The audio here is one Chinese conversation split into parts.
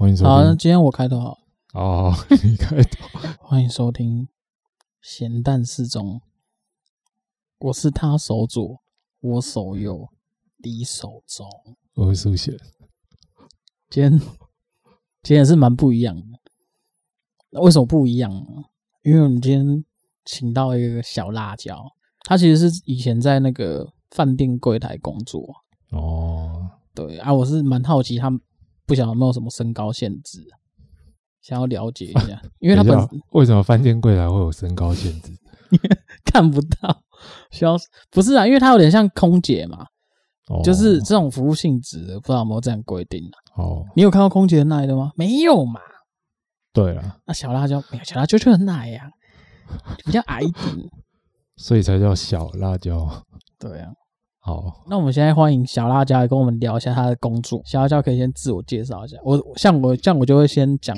欢迎收听。好，那今天我开头好。哦，你开头。欢迎收听咸蛋四中。我是他手左，我手右，你手中。我是苏贤。今天今天也是蛮不一样的。那为什么不一样呢？因为我们今天请到一个小辣椒，他其实是以前在那个饭店柜台工作。哦，对啊，我是蛮好奇他不晓得有没有什么身高限制，想要了解一下，因为他本为什么饭店柜台会有身高限制？看不到，需要不是啊？因为他有点像空姐嘛，哦、就是这种服务性质，不知道有没有这样规定啊？哦，你有看到空姐很矮的吗？没有嘛？对啊，那小辣椒没有，小辣椒就很矮呀、啊，比较矮一点，所以才叫小辣椒。对啊。好，那我们现在欢迎小辣椒来跟我们聊一下他的工作。小辣椒可以先自我介绍一下。我像我这样，我就会先讲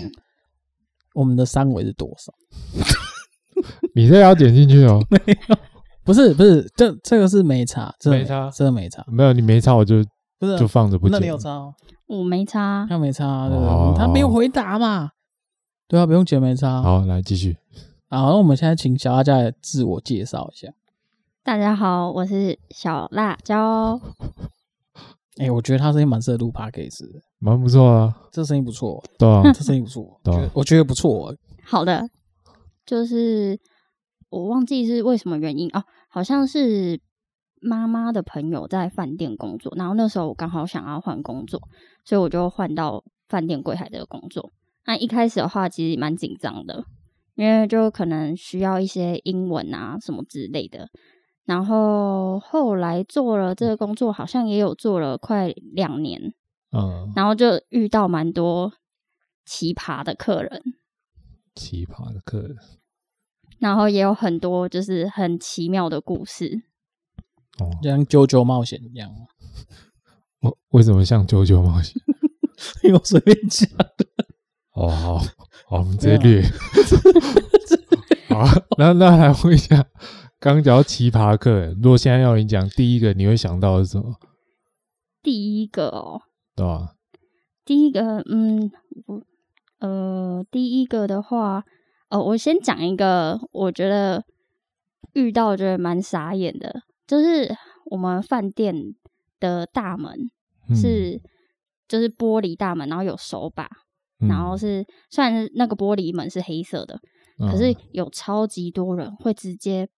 我们的三围是多少。你这要点进去哦？没有，不是不是，这这个是没差，这没差，这个没差。没有，你没差，我就不是就放着不。那你有差哦？我没差，他没差，对不对？他没有回答嘛？对啊，不用剪，没差。好，来继续。好，那我们现在请小辣椒来自我介绍一下。大家好，我是小辣椒。哎、欸，我觉得他声音蛮适合录 podcast 的，蛮不错啊。这声音不错，对啊，这声音不错，对、啊，我觉得不错。好的，就是我忘记是为什么原因哦，好像是妈妈的朋友在饭店工作，然后那时候我刚好想要换工作，所以我就换到饭店柜台这个工作。那一开始的话，其实蛮紧张的，因为就可能需要一些英文啊什么之类的。然后后来做了这个工作，好像也有做了快两年，嗯，然后就遇到蛮多奇葩的客人，奇葩的客人，然后也有很多就是很奇妙的故事，哦，像啾啾冒险一样。我为什么像啾啾冒险？因为我随便讲的。哦，好，好，我们直接略。好，那那来问一下。刚刚讲到奇葩客人，如果现在要你讲第一个，你会想到的是什么？第一个哦，对吧？第一个，嗯，我呃，第一个的话，哦，我先讲一个，我觉得遇到觉得蛮傻眼的，就是我们饭店的大门是、嗯、就是玻璃大门，然后有手把，嗯、然后是虽然那个玻璃门是黑色的，嗯、可是有超级多人会直接。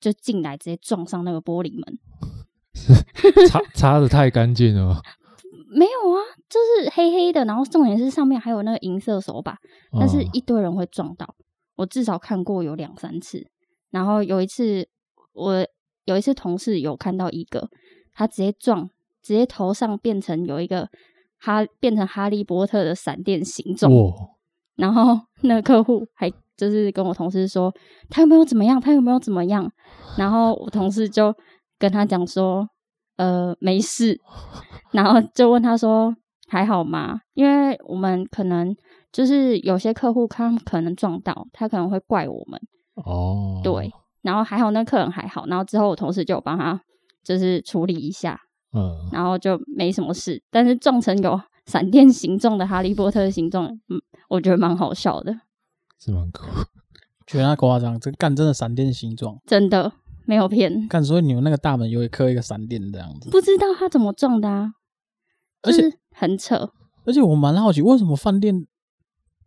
就进来直接撞上那个玻璃门，擦擦的太干净了吗？没有啊，就是黑黑的，然后重点是上面还有那个银色手把，嗯、但是一堆人会撞到，我至少看过有两三次。然后有一次，我有一次同事有看到一个，他直接撞，直接头上变成有一个哈，变成哈利波特的闪电形状。哇然后 那个客户还。就是跟我同事说他有没有怎么样，他有没有怎么样，然后我同事就跟他讲说，呃，没事，然后就问他说还好吗？因为我们可能就是有些客户他可能撞到，他可能会怪我们哦，对，然后还好那客人还好，然后之后我同事就帮他就是处理一下，嗯，然后就没什么事，但是撞成有闪电形状的哈利波特的形状，嗯，我觉得蛮好笑的。是蛮酷，觉得他夸张，这干真的闪电形状，真的没有骗。干，所以你们那个大门有一颗一个闪电这样子，不知道他怎么撞的啊？而且很扯，而且我蛮好奇，为什么饭店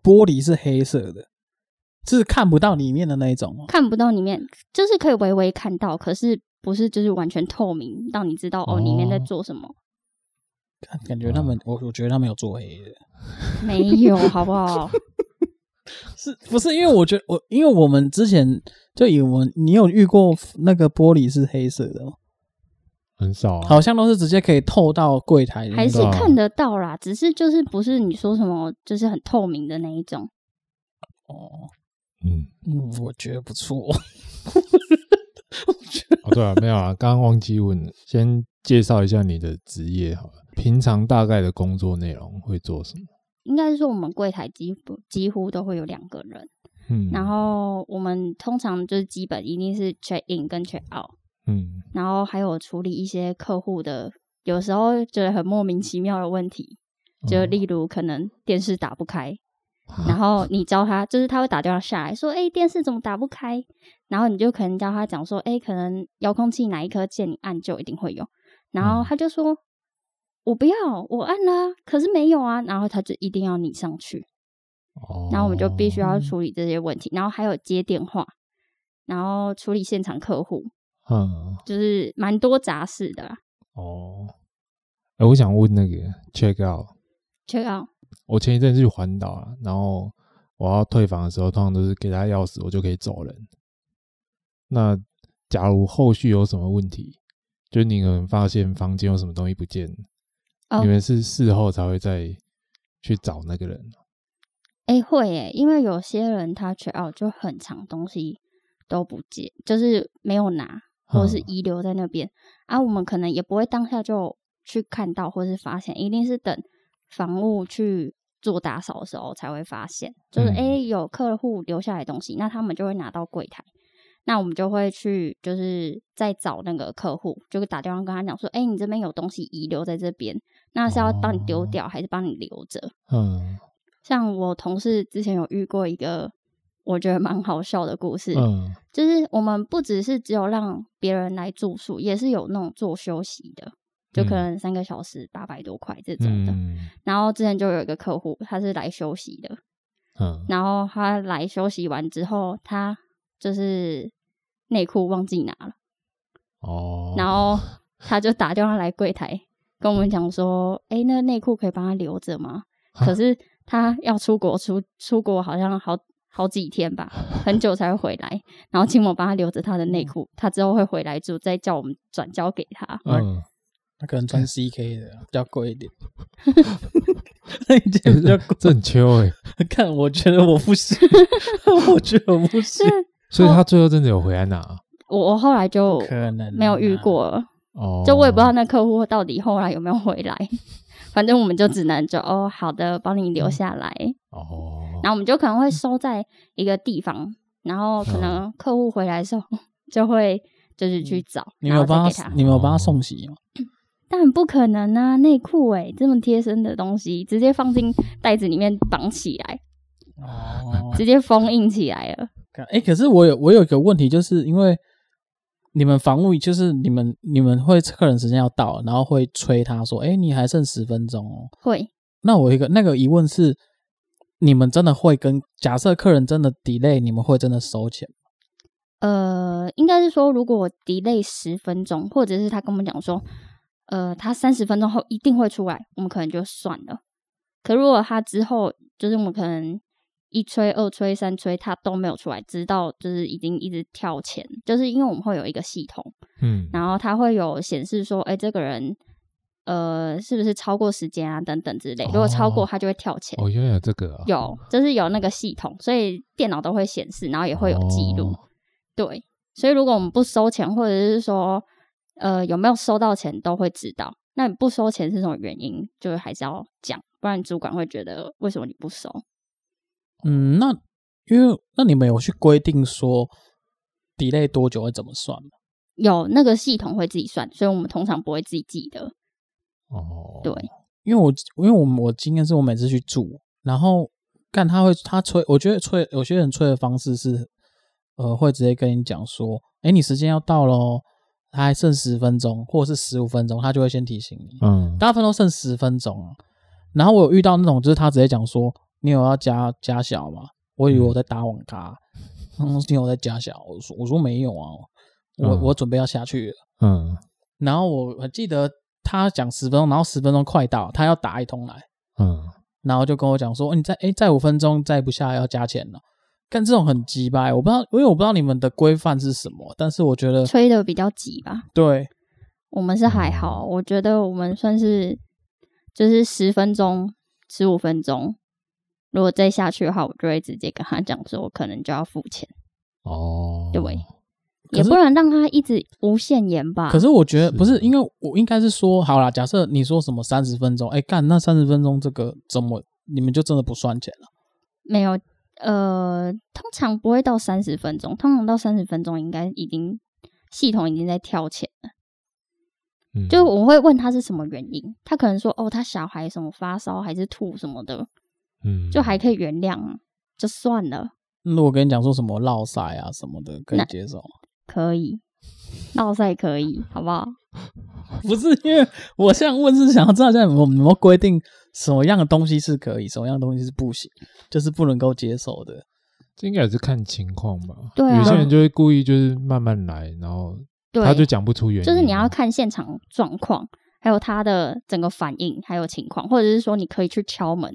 玻璃是黑色的，是看不到里面的那一种？看不到里面，就是可以微微看到，可是不是就是完全透明，让你知道哦里面在做什么。感感觉他们，我我觉得他们有做黑的，没有，好不好？是不是因为我觉得我，因为我们之前就以为你有遇过那个玻璃是黑色的吗？很少啊，好像都是直接可以透到柜台，还是看得到啦，只是就是不是你说什么就是很透明的那一种。哦，嗯嗯，我觉得不错。哦，对啊，没有啊，刚刚忘记问了，先介绍一下你的职业好了，平常大概的工作内容会做什么？应该是说，我们柜台几乎几乎都会有两个人，嗯，然后我们通常就是基本一定是 check in 跟 check out，嗯，然后还有处理一些客户的有时候觉得很莫名其妙的问题，就例如可能电视打不开，嗯、然后你教他，就是他会打电话下来说：“哎、欸，电视怎么打不开？”然后你就可能教他讲说：“哎、欸，可能遥控器哪一颗键你按就一定会有。”然后他就说：“嗯、我不要，我按啦，可是没有啊。”然后他就一定要你上去。哦。然后我们就必须要处理这些问题，然后还有接电话，然后处理现场客户，嗯，就是蛮多杂事的啦。哦。哎、欸，我想问那个 check out，check out。我前一阵去环岛啊，然后我要退房的时候，通常都是给他钥匙，我就可以走人。那假如后续有什么问题？就你可能发现房间有什么东西不见，oh. 你们是事后才会再去找那个人？哎、欸，会哎，因为有些人他 check out 就很长，东西都不见，就是没有拿，或者是遗留在那边、嗯、啊。我们可能也不会当下就去看到，或是发现，一定是等房屋去做打扫的时候才会发现。就是哎、嗯欸，有客户留下来东西，那他们就会拿到柜台。那我们就会去，就是再找那个客户，就会打电话跟他讲说：“哎、欸，你这边有东西遗留在这边，那是要帮你丢掉，还是帮你留着？”嗯，像我同事之前有遇过一个我觉得蛮好笑的故事，嗯，就是我们不只是只有让别人来住宿，也是有那种做休息的，就可能三个小时八百多块这种的。嗯、然后之前就有一个客户，他是来休息的，嗯，然后他来休息完之后，他。就是内裤忘记拿了，哦，然后他就打电话来柜台跟我们讲说，哎、欸，那个内裤可以帮他留着吗？可是他要出国出出国好像好好几天吧，很久才会回来，然后请我帮他留着他的内裤，他之后会回来住，再叫我们转交给他。嗯，他可能穿 CK 的比较贵一点，那一件比较贵，这很秋哎，看我觉得我不行，我觉得我不行。所以他最后真的有回来拿？我我后来就可能没有遇过了，哦，就我也不知道那客户到底后来有没有回来，反正我们就只能就 哦好的，帮你留下来。哦，然后我们就可能会收在一个地方，然后可能客户回来的时候就会就是去找，你没有帮他，你没有帮他送洗吗？当然不可能啊，内裤哎这么贴身的东西，直接放进袋子里面绑起来，哦，直接封印起来了。哎、欸，可是我有我有一个问题，就是因为你们防务，就是你们你们会客人时间要到，然后会催他说：“哎、欸，你还剩十分钟哦。”会。那我一个那个疑问是，你们真的会跟假设客人真的 delay，你们会真的收钱吗？呃，应该是说，如果 delay 十分钟，或者是他跟我们讲说，呃，他三十分钟后一定会出来，我们可能就算了。可如果他之后，就是我们可能。一催二催三催，他都没有出来，直到就是已经一直跳钱，就是因为我们会有一个系统，嗯，然后它会有显示说，哎、欸，这个人呃是不是超过时间啊等等之类，如果超过他就会跳钱。哦，原来有这个、啊，有，就是有那个系统，所以电脑都会显示，然后也会有记录。哦、对，所以如果我们不收钱，或者是说呃有没有收到钱，都会知道。那你不收钱是什么原因？就是还是要讲，不然主管会觉得为什么你不收？嗯，那因为那你们有去规定说 delay 多久会怎么算吗？有那个系统会自己算，所以我们通常不会自己记得。哦，对，因为我因为我我经验是我每次去住，然后干他会他催，我觉得催有些人催的方式是，呃，会直接跟你讲说，哎，你时间要到喽，他还剩十分钟或者是十五分钟，他就会先提醒你。嗯，大部分都剩十分钟，然后我有遇到那种就是他直接讲说。你有要加加小吗？我以为我在打网咖。嗯，你有在加小？我说我说没有啊，我、嗯、我准备要下去了。嗯，然后我我记得他讲十分钟，然后十分钟快到，他要打一通来。嗯，然后就跟我讲说，你再哎再五分钟再不下要加钱了。干这种很急吧？我不知道，因为我不知道你们的规范是什么，但是我觉得催的比较急吧。对，我们是还好，我觉得我们算是就是十分钟、十五分钟。如果再下去的话，我就会直接跟他讲说，我可能就要付钱。哦，对，也不能让他一直无限延吧。可是我觉得不是，因为我应该是说，好啦，假设你说什么三十分钟，哎，干那三十分钟这个怎么你们就真的不算钱了？没有，呃，通常不会到三十分钟，通常到三十分钟应该已经系统已经在跳钱了。嗯，就我会问他是什么原因，他可能说哦，他小孩什么发烧还是吐什么的，嗯，就还可以原谅，就算了。如果跟你讲说什么落赛啊什么的，可以接受？可以，落赛可以，好不好？不是，因为我现在问是想要知道，现在我们有没有规定什么样的东西是可以，什么样的东西是不行，就是不能够接受的。这应该也是看情况吧。对啊，有些人就会故意就是慢慢来，然后。对，他就讲不出原因，就是你要看现场状况，还有他的整个反应，还有情况，或者是说你可以去敲门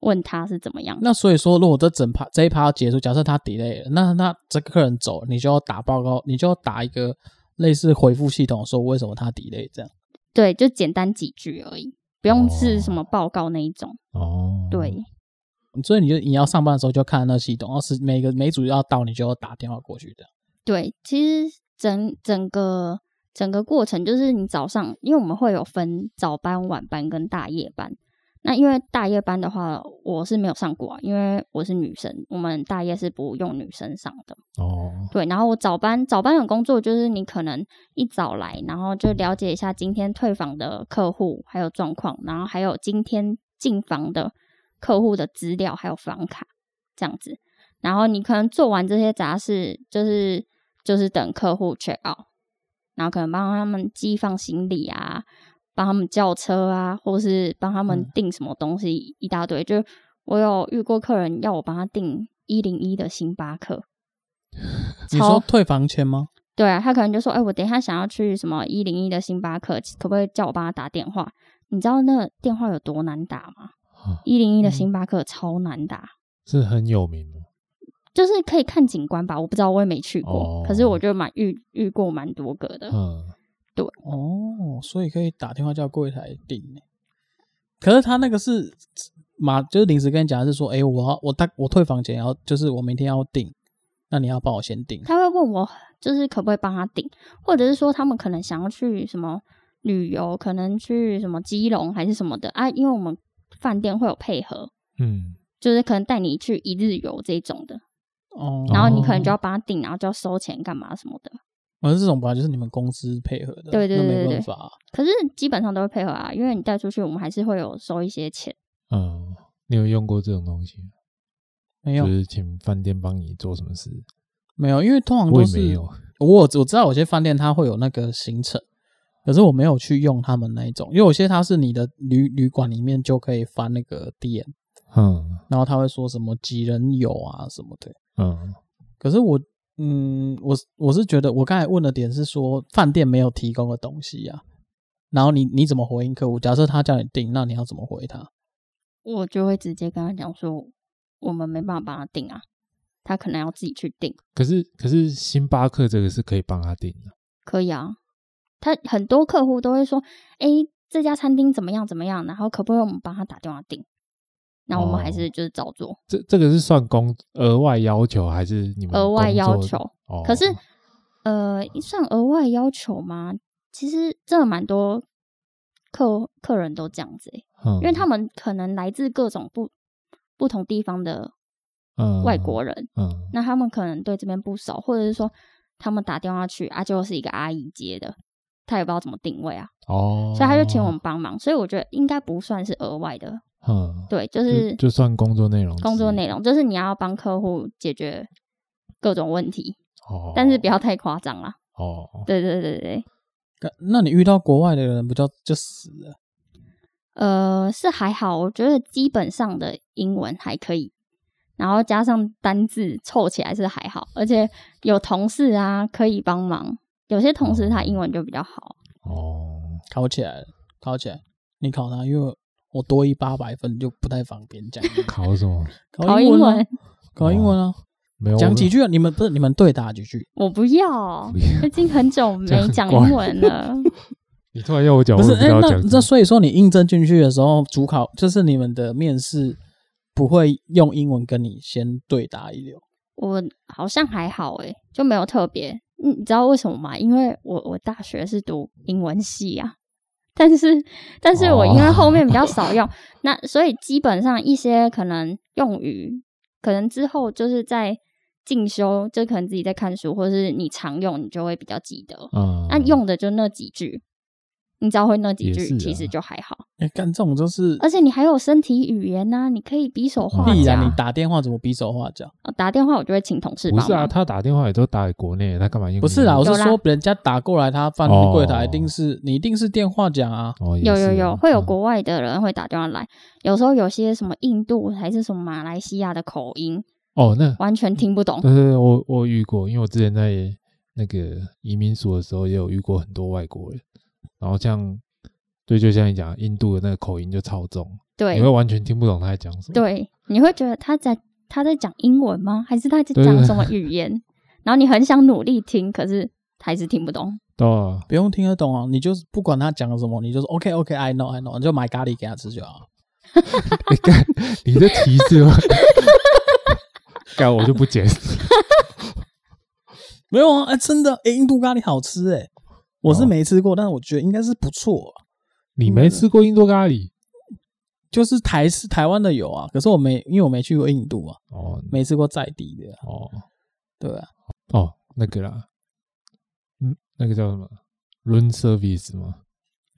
问他是怎么样。那所以说，如果这整趴这一趴要结束，假设他 delay 了，那那这个客人走，你就要打报告，你就要打一个类似回复系统，说为什么他 delay 这样。对，就简单几句而已，不用是什么报告那一种。哦，对。所以你就你要上班的时候就看那系统，要是每个每组要到，你就要打电话过去的。对，其实。整整个整个过程就是你早上，因为我们会有分早班、晚班跟大夜班。那因为大夜班的话，我是没有上过啊，因为我是女生，我们大夜是不用女生上的。哦，对，然后我早班早班的工作就是你可能一早来，然后就了解一下今天退房的客户还有状况，然后还有今天进房的客户的资料还有房卡这样子。然后你可能做完这些杂事，就是。就是等客户 check out，然后可能帮他们寄放行李啊，帮他们叫车啊，或是帮他们订什么东西，嗯、一大堆。就我有遇过客人要我帮他订一零一的星巴克，你说退房前吗？对啊，他可能就说：“哎、欸，我等一下想要去什么一零一的星巴克，可不可以叫我帮他打电话？你知道那电话有多难打吗？一零一的星巴克超难打，是很有名的？就是可以看景观吧，我不知道，我也没去过。哦、可是我就蛮遇遇过蛮多个的。嗯，对哦，所以可以打电话叫柜台订。可是他那个是马，就是临时跟你讲是说，哎、欸，我我他我退房前要，就是我明天要订，那你要帮我先订。他会问我，就是可不可以帮他订，或者是说他们可能想要去什么旅游，可能去什么基隆还是什么的啊？因为我们饭店会有配合，嗯，就是可能带你去一日游这种的。哦，然后你可能就要帮他订，然后就要收钱干嘛什么的。反正这种本来就是你们公司配合的，对对对对，没办法。可是基本上都会配合啊，因为你带出去，我们还是会有收一些钱。嗯，你有用过这种东西？没有，就是请饭店帮你做什么事？没有，因为通常都是我我，我知道有些饭店它会有那个行程，可是我没有去用他们那一种，因为有些它是你的旅旅馆里面就可以翻那个点，嗯，然后他会说什么几人有啊什么的。嗯，可是我，嗯，我我是觉得，我刚才问的点是说，饭店没有提供的东西呀、啊，然后你你怎么回应客户？假设他叫你订，那你要怎么回他？我就会直接跟他讲说，我们没办法帮他订啊，他可能要自己去订。可是可是星巴克这个是可以帮他订的，可以啊，他很多客户都会说，哎，这家餐厅怎么样怎么样，然后可不可以我们帮他打电话订？那我们还是就是照做。哦、这这个是算工额外要求还是你们额外要求？哦、可是呃，算额外要求吗？其实真的蛮多客客人都这样子、欸嗯、因为他们可能来自各种不不同地方的外国人，嗯嗯、那他们可能对这边不熟，或者是说他们打电话去啊，就是一个阿姨接的，他也不知道怎么定位啊，哦，所以他就请我们帮忙，所以我觉得应该不算是额外的。嗯，对，就是就，就算工作内容，工作内容就是你要帮客户解决各种问题，哦，但是不要太夸张啦。哦，对对对对，那你遇到国外的人不就就死了？呃，是还好，我觉得基本上的英文还可以，然后加上单字凑起来是还好，而且有同事啊可以帮忙，有些同事他英文就比较好。哦，考起来了，考起来，你考他，因为。我多一八百分就不太方便讲。考什么？考英文啊？考英文啊？没有讲几句啊？你们不是你们对答几句？我不要，已经很久没讲英文了。你突然要我讲，不是？哎，那那所以说你应征进去的时候，主考就是你们的面试不会用英文跟你先对答一流。我好像还好诶，就没有特别。你知道为什么吗？因为我我大学是读英文系啊。但是，但是我因为后面比较少用，oh. 那所以基本上一些可能用语，可能之后就是在进修，就可能自己在看书，或者是你常用，你就会比较记得。嗯，那用的就那几句，你只要会那几句，啊其实就还好。哎，干这种就是，而且你还有身体语言呐、啊，你可以比手画必然。你打电话怎么比手画脚？呃打电话我就会请同事。不是啊，他打电话也都打给国内，他干嘛用？不是啦，我是说人家打过来，他饭店柜台一定是你一定是电话讲啊。有有有，会有嗯国外的人会打电话来，有时候有些什么印度还是什么马来西亚的口音，哦，那完全听不懂。对对对，我我遇过，因为我之前在那个移民署的时候，也有遇过很多外国人，然后像对，就像你讲，印度的那个口音就超重，对你会完全听不懂他在讲什么。对，你会觉得他在他在讲英文吗？还是他在讲什么语言？然后你很想努力听，可是还是听不懂。对啊，不用听得懂啊，你就是不管他讲什么，你就是 OK OK，I know I know，你就买咖喱给他吃就好。你看你的提示吗？干我就不解释。没有啊，哎、真的，哎、印度咖喱好吃哎、我是没吃过，但是我觉得应该是不错、啊。你没吃过印度咖喱？就是台式台湾的有啊，可是我没，因为我没去过印度啊，哦没吃过在地的。哦对啊，哦，那个啦，嗯，那个叫什么 room service 吗？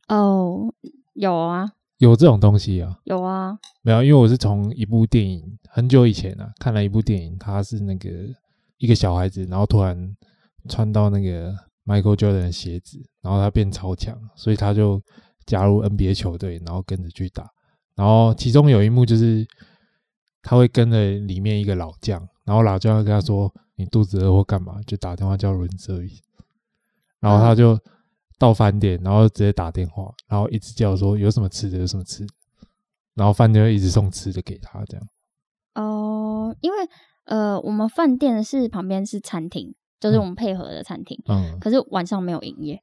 哦，有啊，有这种东西啊？有啊，没有，因为我是从一部电影很久以前啊看了一部电影，他是那个一个小孩子，然后突然穿到那个 Michael Jordan 的鞋子，然后他变超强，所以他就加入 NBA 球队，然后跟着去打。然后其中有一幕就是他会跟着里面一个老将，然后老将会跟他说：“你肚子饿或干嘛，就打电话叫 room service。”然后他就到饭店，然后直接打电话，然后一直叫说：“有什么吃的？有什么吃的？”然后饭店会一直送吃的给他，这样。哦，因为呃，我们饭店是旁边是餐厅，就是我们配合的餐厅，嗯，可是晚上没有营业。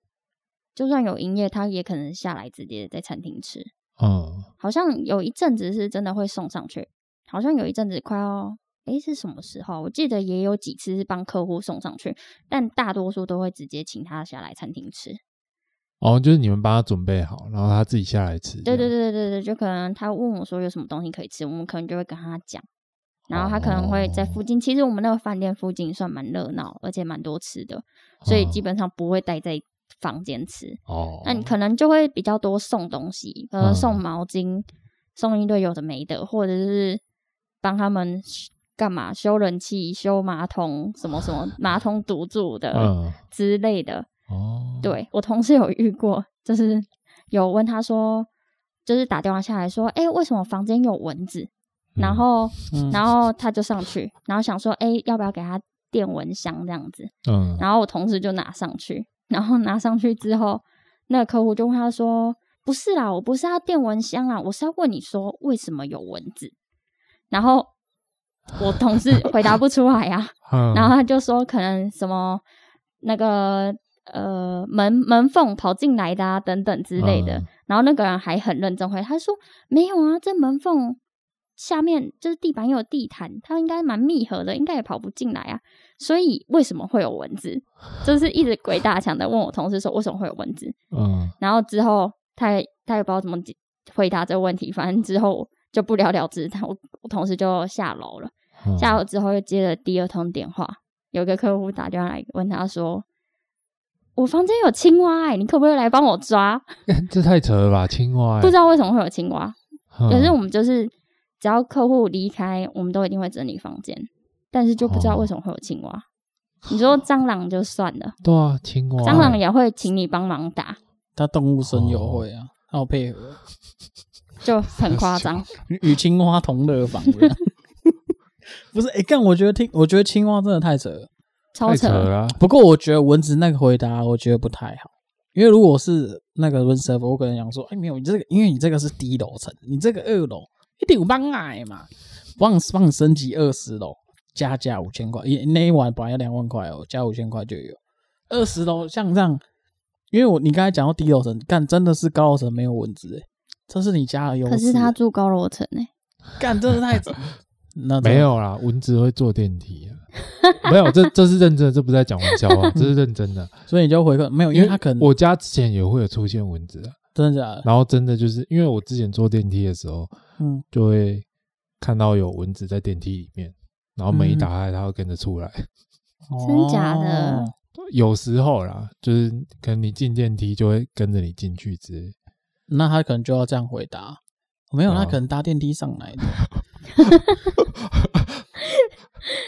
就算有营业，他也可能下来直接在餐厅吃。嗯，好像有一阵子是真的会送上去，好像有一阵子快要，诶，是什么时候？我记得也有几次是帮客户送上去，但大多数都会直接请他下来餐厅吃。哦，就是你们帮他准备好，然后他自己下来吃。对对对对对对，就可能他问我说有什么东西可以吃，我们可能就会跟他讲，然后他可能会在附近。其实我们那个饭店附近算蛮热闹，而且蛮多吃的，所以基本上不会待在房间吃。哦，那你可能就会比较多送东西，可能送毛巾，送一堆有的没的，或者是帮他们干嘛修人气、修马桶，什么什么马桶堵住的嗯，之类的。哦，对，我同事有遇过，就是有问他说，就是打电话下来说，哎，为什么房间有蚊子？然后，嗯然后他就上去，然后想说，哎，要不要给他电蚊香这样子？嗯，然后我同事就拿上去，然后拿上去之后，那个客户就问他说：“不是啦，我不是要电蚊香啦，我是要问你说为什么有蚊子。”然后我同事 回答不出来啊，嗯然后他就说可能什么那个呃门门缝跑进来的啊等等之类的。嗯然后那个人还很认真回答，他说：“没有啊，这门缝下面就是地板有地毯，它应该蛮密合的，应该也跑不进来啊。所以为什么会有蚊子？就是一直鬼打墙的问我同事说为什么会有蚊子。嗯，然后之后他也他也不知道怎么回答这个问题，反正之后就不了了之。他我我同事就下楼了，嗯下楼之后又接了第二通电话，有个客户打电话来问他说：“我房间有青蛙哎、欸，你可不可以来帮我抓？” 这太扯了吧，青蛙欸，不知道为什么会有青蛙。嗯可是我们就是只要客户离开，我们都一定会整理房间，但是就不知道为什么会有青蛙。你说 蟑螂就算了，对啊，青蛙欸，蟑螂也会请你帮忙打，它动物声友会啊，他有配合，就很夸张。与与青蛙同乐房这样。不是，哎、干，我觉得听，我觉得青蛙真的太扯了。超扯了啊，不过我觉得蚊子那个回答，我觉得不太好，因为如果是那个 room service，我可能想说，哎、没有，你这个，因为你这个是低楼层，你这个二楼一定有帮矮嘛，帮你帮你升级二十楼，加价五千块，一那一晚本来要两万块哦，加五千块就有。二十楼像这样，因为我你刚才讲到低楼层，干真的是高楼层没有蚊子哎，这是你家的优势。可是他住高楼层诶，干真的太 那没有啦，蚊子会坐电梯啊，没有，这这是认真的，这不是在讲玩笑话，这是认真的。所以你就回个没有，因为他可能我家之前也会有出现蚊子啊，真的假的？然后真的就是因为我之前坐电梯的时候，嗯，就会看到有蚊子在电梯里面，然后门一打开，它会跟着出来。真假的哦有时候啦，就是可能你进电梯就会跟着你进去之类。那他可能就要这样回答，没有，哦、他可能搭电梯上来的。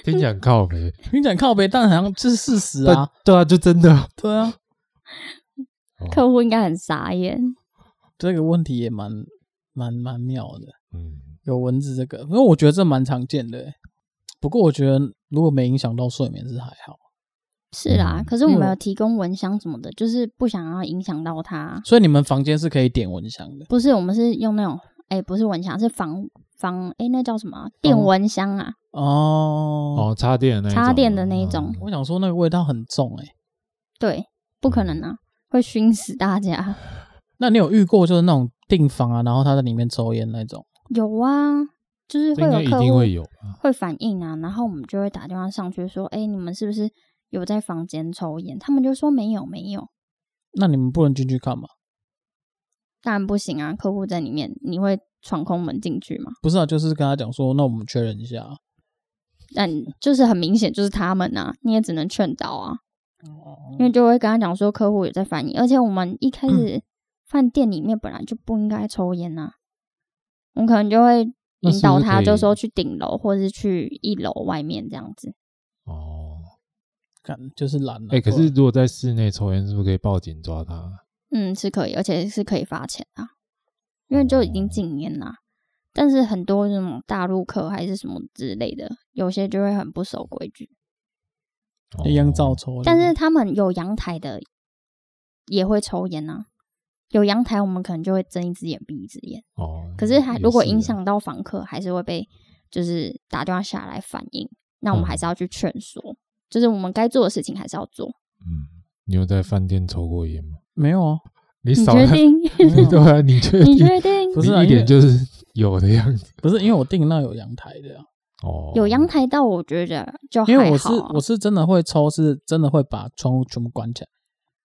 听起来很靠北，听起来靠北，但好像这是事实啊。对啊，就真的。对啊，客户应该很傻眼。这个问题也蛮蛮蛮妙的。嗯，有蚊子这个，因为我觉得这蛮常见的。不过我觉得如果没影响到睡眠是还好。是啦，嗯、可是我们有提供蚊香什么的，就是不想要影响到它。所以你们房间是可以点蚊香的？不是，我们是用那种，哎、欸，不是蚊香，是防防，哎、欸，那叫什么？电蚊香啊？哦哦，插电的那插电的那一种。我想说那个味道很重、欸，哎，对，不可能啊，会熏死大家。那你有遇过就是那种订房啊，然后他在里面抽烟那种？有啊，就是会有客户会有会反映啊，然后我们就会打电话上去说，哎、欸，你们是不是？有在房间抽烟，他们就说没有没有。那你们不能进去看吗？当然不行啊，客户在里面，你会闯空门进去吗？不是啊，就是跟他讲说，那我们确认一下。但就是很明显就是他们啊，你也只能劝导啊，因为就会跟他讲说，客户也在反映，而且我们一开始 饭店里面本来就不应该抽烟呐、啊，我可能就会引导他，就说去顶楼或者是去一楼外面这样子。哦。就是懒了。哎、欸，可是如果在室内抽烟，是不是可以报警抓他？嗯，是可以，而且是可以罚钱啊，因为就已经禁烟啦。但是很多这种大陆客还是什么之类的，有些就会很不守规矩，一样照抽。但是他们有阳台的也会抽烟啊，有阳台我们可能就会睁一只眼闭一只眼。哦。可是还如果影响到房客，还是会被就是打电话下来反映，那我们还是要去劝说。嗯就是我们该做的事情还是要做。嗯，你有在饭店抽过烟吗？没有啊。你确定？对啊，你确 定？你确定？不是啊，一点就是有的样子。不是因为我订那有阳台的啊。哦。有阳台到我觉得就还好。因为我是我是真的会抽，是真的会把窗户全部关起来，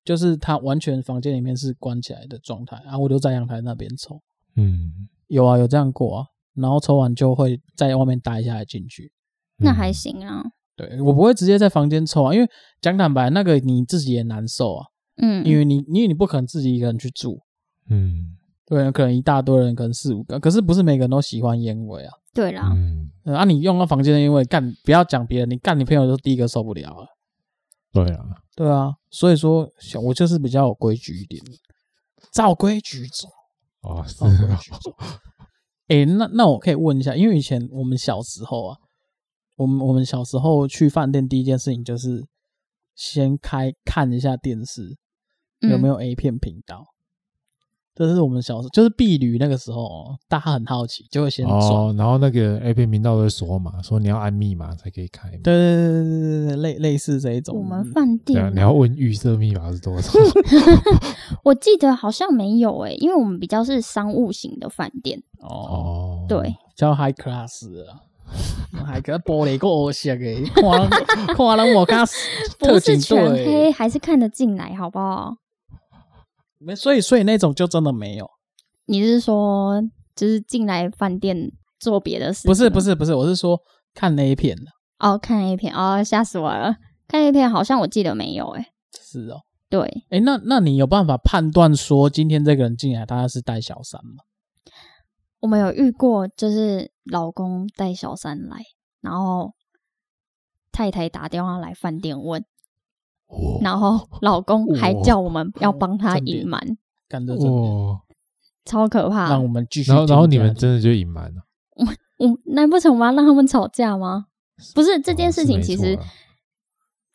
就是他完全房间里面是关起来的状态，然后我就在阳台那边抽。嗯。有啊，有这样过啊。然后抽完就会在外面待一下再进去。那还行啊。对，我不会直接在房间抽啊，因为讲坦白，那个你自己也难受啊。嗯，因为你，因为你不可能自己一个人去住。嗯，对，可能一大堆人，可能四五个，可是不是每个人都喜欢烟味啊。对啦，嗯，啊，你用到房间的烟味，干，不要讲别人，你干你朋友都第一个受不了啊。对啊，对啊，所以说，我就是比较有规矩一点，照规矩走。哦，是。哎、欸，那那我可以问一下，因为以前我们小时候啊。我们我们小时候去饭店，第一件事情就是先开看一下电视有没有 A 片频道。嗯、这是我们小时候，就是避旅那个时候，大家很好奇，就会先转、哦，然后那个 A 片频道会说嘛，说你要按密码才可以开。对对对对对对，类类似这一种。我们饭店、啊，你要问预设密码是多少？我记得好像没有诶、欸，因为我们比较是商务型的饭店。哦，对，叫 High Class 啊。还个玻璃个欧式的，看看人我看特警队，不是全黑，还是看得进来，好不好？没，所以所以那种就真的没有。你是说，就是进来饭店做别的事？不是不是不是，我是说看 A 片的。哦，看 A 片哦，吓死我了！看 A 片好像我记得没有，诶是哦，对，诶那那你有办法判断说今天这个人进来他是带小三吗？我们有遇过，就是老公带小三来，然后太太打电话来饭店问，哦、然后老公还叫我们要帮他隐瞒，干的超可怕。让我们继续，然后然后你们真的就隐瞒了？我我难不成我要让他们吵架吗？不是这件事情，其实、哦、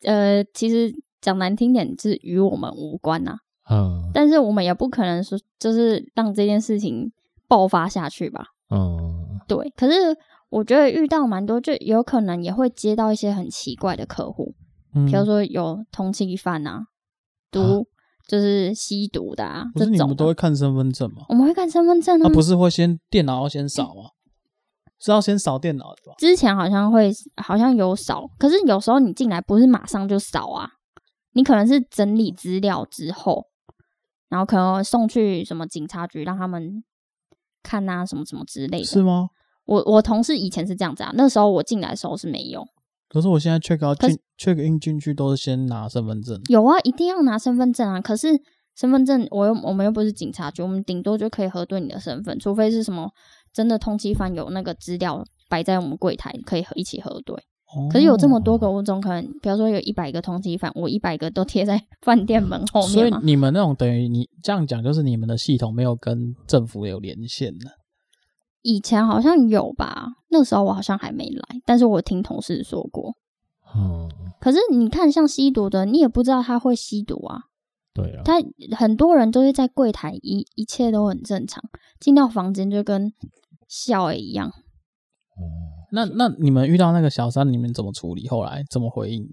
呃，其实讲难听点，是与我们无关呐、啊。嗯，但是我们也不可能说，就是让这件事情。爆发下去吧。嗯，对。可是我觉得遇到蛮多，就有可能也会接到一些很奇怪的客户，嗯，比如说有通缉犯啊，毒就是吸毒的啊。不是你们都会看身份证吗？我们会看身份证啊。啊不是会先电脑要先扫吗？是要先扫电脑的吧？之前好像会，好像有扫，可是有时候你进来不是马上就扫啊，你可能是整理资料之后，然后可能送去什么警察局让他们。看啊，什么什么之类的，是吗？我我同事以前是这样子啊，那时候我进来的时候是没有，可是我现在 check out 进 check in 进去都是先拿身份证。有啊，一定要拿身份证啊。可是身份证我又我们又不是警察局，我们顶多就可以核对你的身份，除非是什么真的通缉犯有那个资料摆在我们柜台，可以一起核对。哦、可是有这么多个，物种可能，比如说有一百个通缉犯，我一百个都贴在饭店门后面。所以你们那种等于你这样讲，就是你们的系统没有跟政府有连线的。以前好像有吧，那时候我好像还没来，但是我听同事说过。嗯，可是你看，像吸毒的，你也不知道他会吸毒啊。对啊，他很多人都是在柜台，一一切都很正常，进到房间就跟笑一样。哦、嗯，那那你们遇到那个小三，你们怎么处理？后来怎么回应？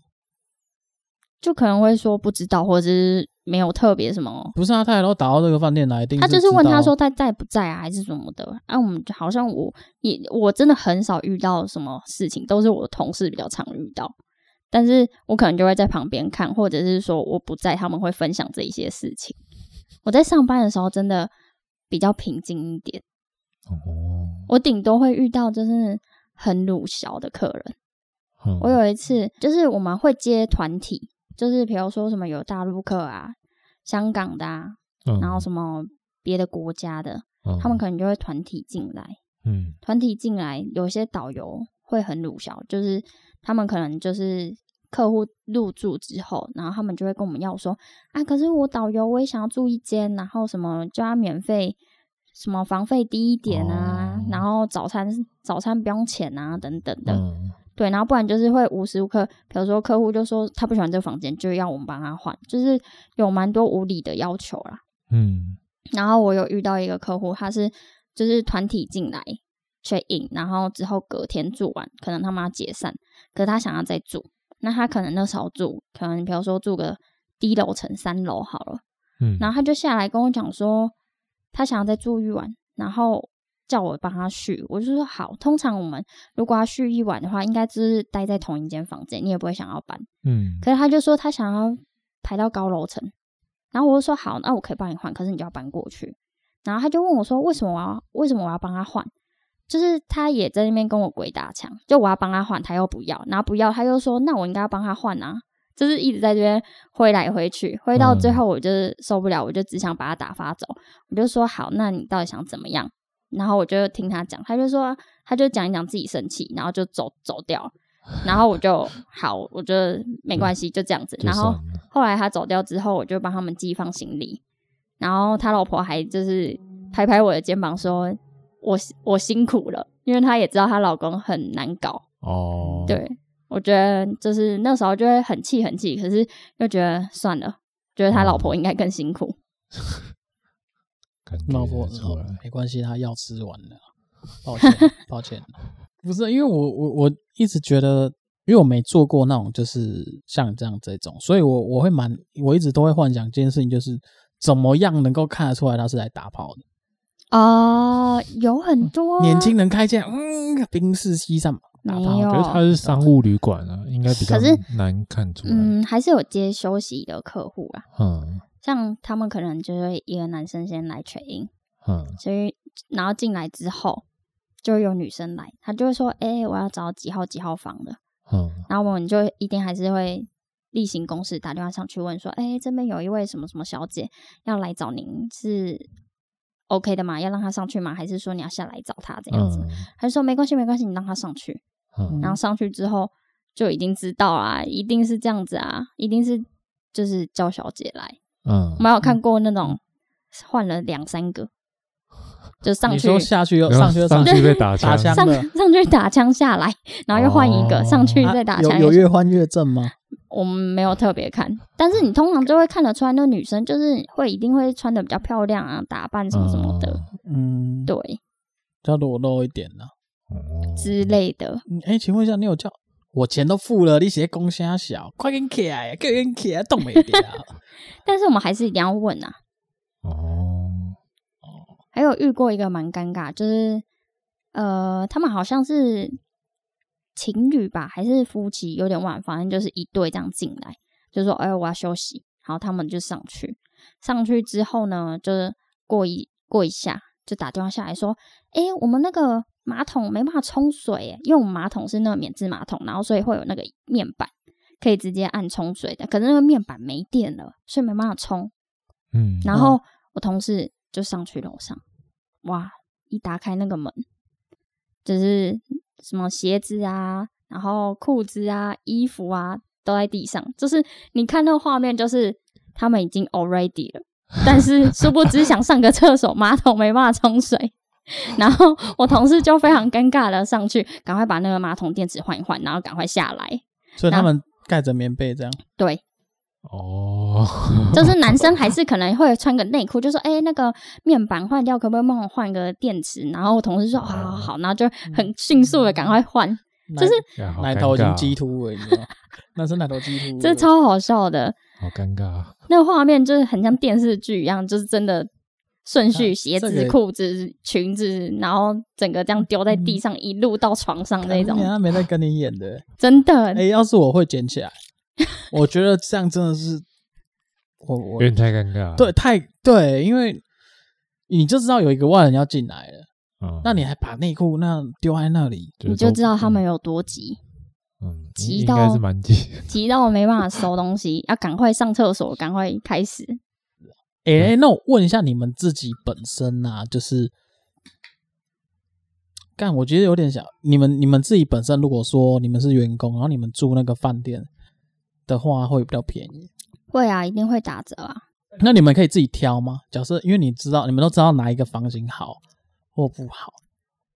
就可能会说不知道，或者是没有特别什么。不是啊，他也都打到这个饭店来，他就是问他说他在不在啊，还是什么的。啊，我们好像我也我真的很少遇到什么事情，都是我的同事比较常遇到。但是我可能就会在旁边看，或者是说我不在，他们会分享这一些事情。我在上班的时候真的比较平静一点。哦，我顶多会遇到就是很鲁小的客人。我有一次就是我们会接团体。就是比如说什么有大陆客啊、香港的啊，嗯、然后什么别的国家的，嗯、他们可能就会团体进来。嗯，团体进来，有些导游会很鲁小，就是他们可能就是客户入住之后，然后他们就会跟我们要说啊，可是我导游我也想要住一间，然后什么就要免费，什么房费低一点啊，哦、然后早餐早餐不用钱啊，等等的。嗯对，然后不然就是会无时无刻，比如说客户就说他不喜欢这个房间，就要我们帮他换，就是有蛮多无理的要求啦。嗯，然后我有遇到一个客户，他是就是团体进来 check in，然后之后隔天住完，可能他们要解散，可是他想要再住，那他可能那时候住，可能比如说住个低楼层三楼好了，嗯，然后他就下来跟我讲说，他想要再住一晚，然后。叫我帮他续，我就说好。通常我们如果要续一晚的话，应该就是待在同一间房间，你也不会想要搬。嗯。可是他就说他想要排到高楼层，然后我就说好，那我可以帮你换，可是你就要搬过去。然后他就问我说，为什么我要为什么我要帮他换？就是他也在那边跟我鬼打墙，就我要帮他换，他又不要，然后不要，他又说那我应该要帮他换啊，就是一直在这边挥来挥去，挥到最后我就是受不了，我就只想把他打发走。我就说好，那你到底想怎么样？然后我就听他讲，他就说，他就讲一讲自己生气，然后就走走掉。然后我就好，我觉得没关系，就这样子。然后后来他走掉之后，我就帮他们寄放行李。然后他老婆还就是拍拍我的肩膀，说我我辛苦了，因为她也知道她老公很难搞。哦，对，我觉得就是那时候就会很气很气，可是又觉得算了，觉得他老婆应该更辛苦。老婆，没关系，他药吃完了，抱歉，抱歉，不是因为我我我一直觉得，因为我没做过那种就是像这样这种，所以我我会蛮，我一直都会幻想这件事情就是怎么样能够看得出来他是来打炮的啊、呃，有很多、啊、年轻人开见，嗯，冰室西上打炮，有可是他是商务旅馆啊，应该比较难看出来，嗯，还是有接休息的客户啊，嗯。像他们可能就会一个男生先来 check in，嗯，所以然后进来之后就有女生来，她就会说：“哎、欸，我要找几号几号房的。”嗯，然后我们就一定还是会例行公事打电话上去问说：“哎、欸，这边有一位什么什么小姐要来找您，是 OK 的嘛？要让她上去吗？还是说你要下来找她这样子？”他就说：“没关系，没关系，你让她上去。”嗯，然后上去之后就已经知道啊，一定是这样子啊，一定是就是叫小姐来。嗯，没有看过那种换了两三个，就上去下去又上去又上去被打枪，上上去打枪下来，然后又换一个上去再打枪。有有越换越正吗？我们没有特别看，但是你通常就会看得出来，那女生就是会一定会穿的比较漂亮啊，打扮什么什么的。嗯，对，比较裸露一点的之类的。哎，请问一下，你有叫？我钱都付了，你写公虾小，快点起来，快点起来，动没掉。但是我们还是一定要问啊。哦哦，还有遇过一个蛮尴尬，就是呃，他们好像是情侣吧，还是夫妻，有点晚，反正就是一对这样进来，就说：“哎，我要休息。”然后他们就上去，上去之后呢，就是过一过一下，就打电话下来说：“哎，我们那个。”马桶没办法冲水，因为我们马桶是那个免治马桶，然后所以会有那个面板可以直接按冲水的，可是那个面板没电了，所以没办法冲。嗯，然后我同事就上去楼上，哇，一打开那个门，就是什么鞋子啊，然后裤子啊，衣服啊都在地上，就是你看那个画面，就是他们已经 already 了。但是殊不知想上个厕所，马桶没办法冲水，然后我同事就非常尴尬的上去，赶快把那个马桶电池换一换，然后赶快下来。所以他们盖着棉被这样。对，哦，就是男生还是可能会穿个内裤，就说：“哎、欸，那个面板坏掉，可不可以帮我换个电池？”然后我同事说：“好好好。”然后就很迅速的赶快换，就是奶头已经激凸了，你知道吗？男生奶头激凸，这超好笑的。好尴尬，那个画面就是很像电视剧一样，就是真的顺序，鞋子、裤子、裙子，然后整个这样丢在地上，一路到床上那种。他没在跟你演的，真的。哎，要是我会捡起来，我觉得这样真的是我我有点太尴尬。对，太对，因为你就知道有一个外人要进来了，嗯，那你还把内裤那丢在那里，你就知道他们有多急。嗯，急到应该是蛮急，急到我没办法收东西，要赶快上厕所，赶快开始。哎、欸，那我问一下你们自己本身啊，就是，干，我觉得有点小。你们你们自己本身，如果说你们是员工，然后你们住那个饭店的话，会比较便宜。会啊，一定会打折啊。那你们可以自己挑吗？假设因为你知道，你们都知道哪一个房型好或不好。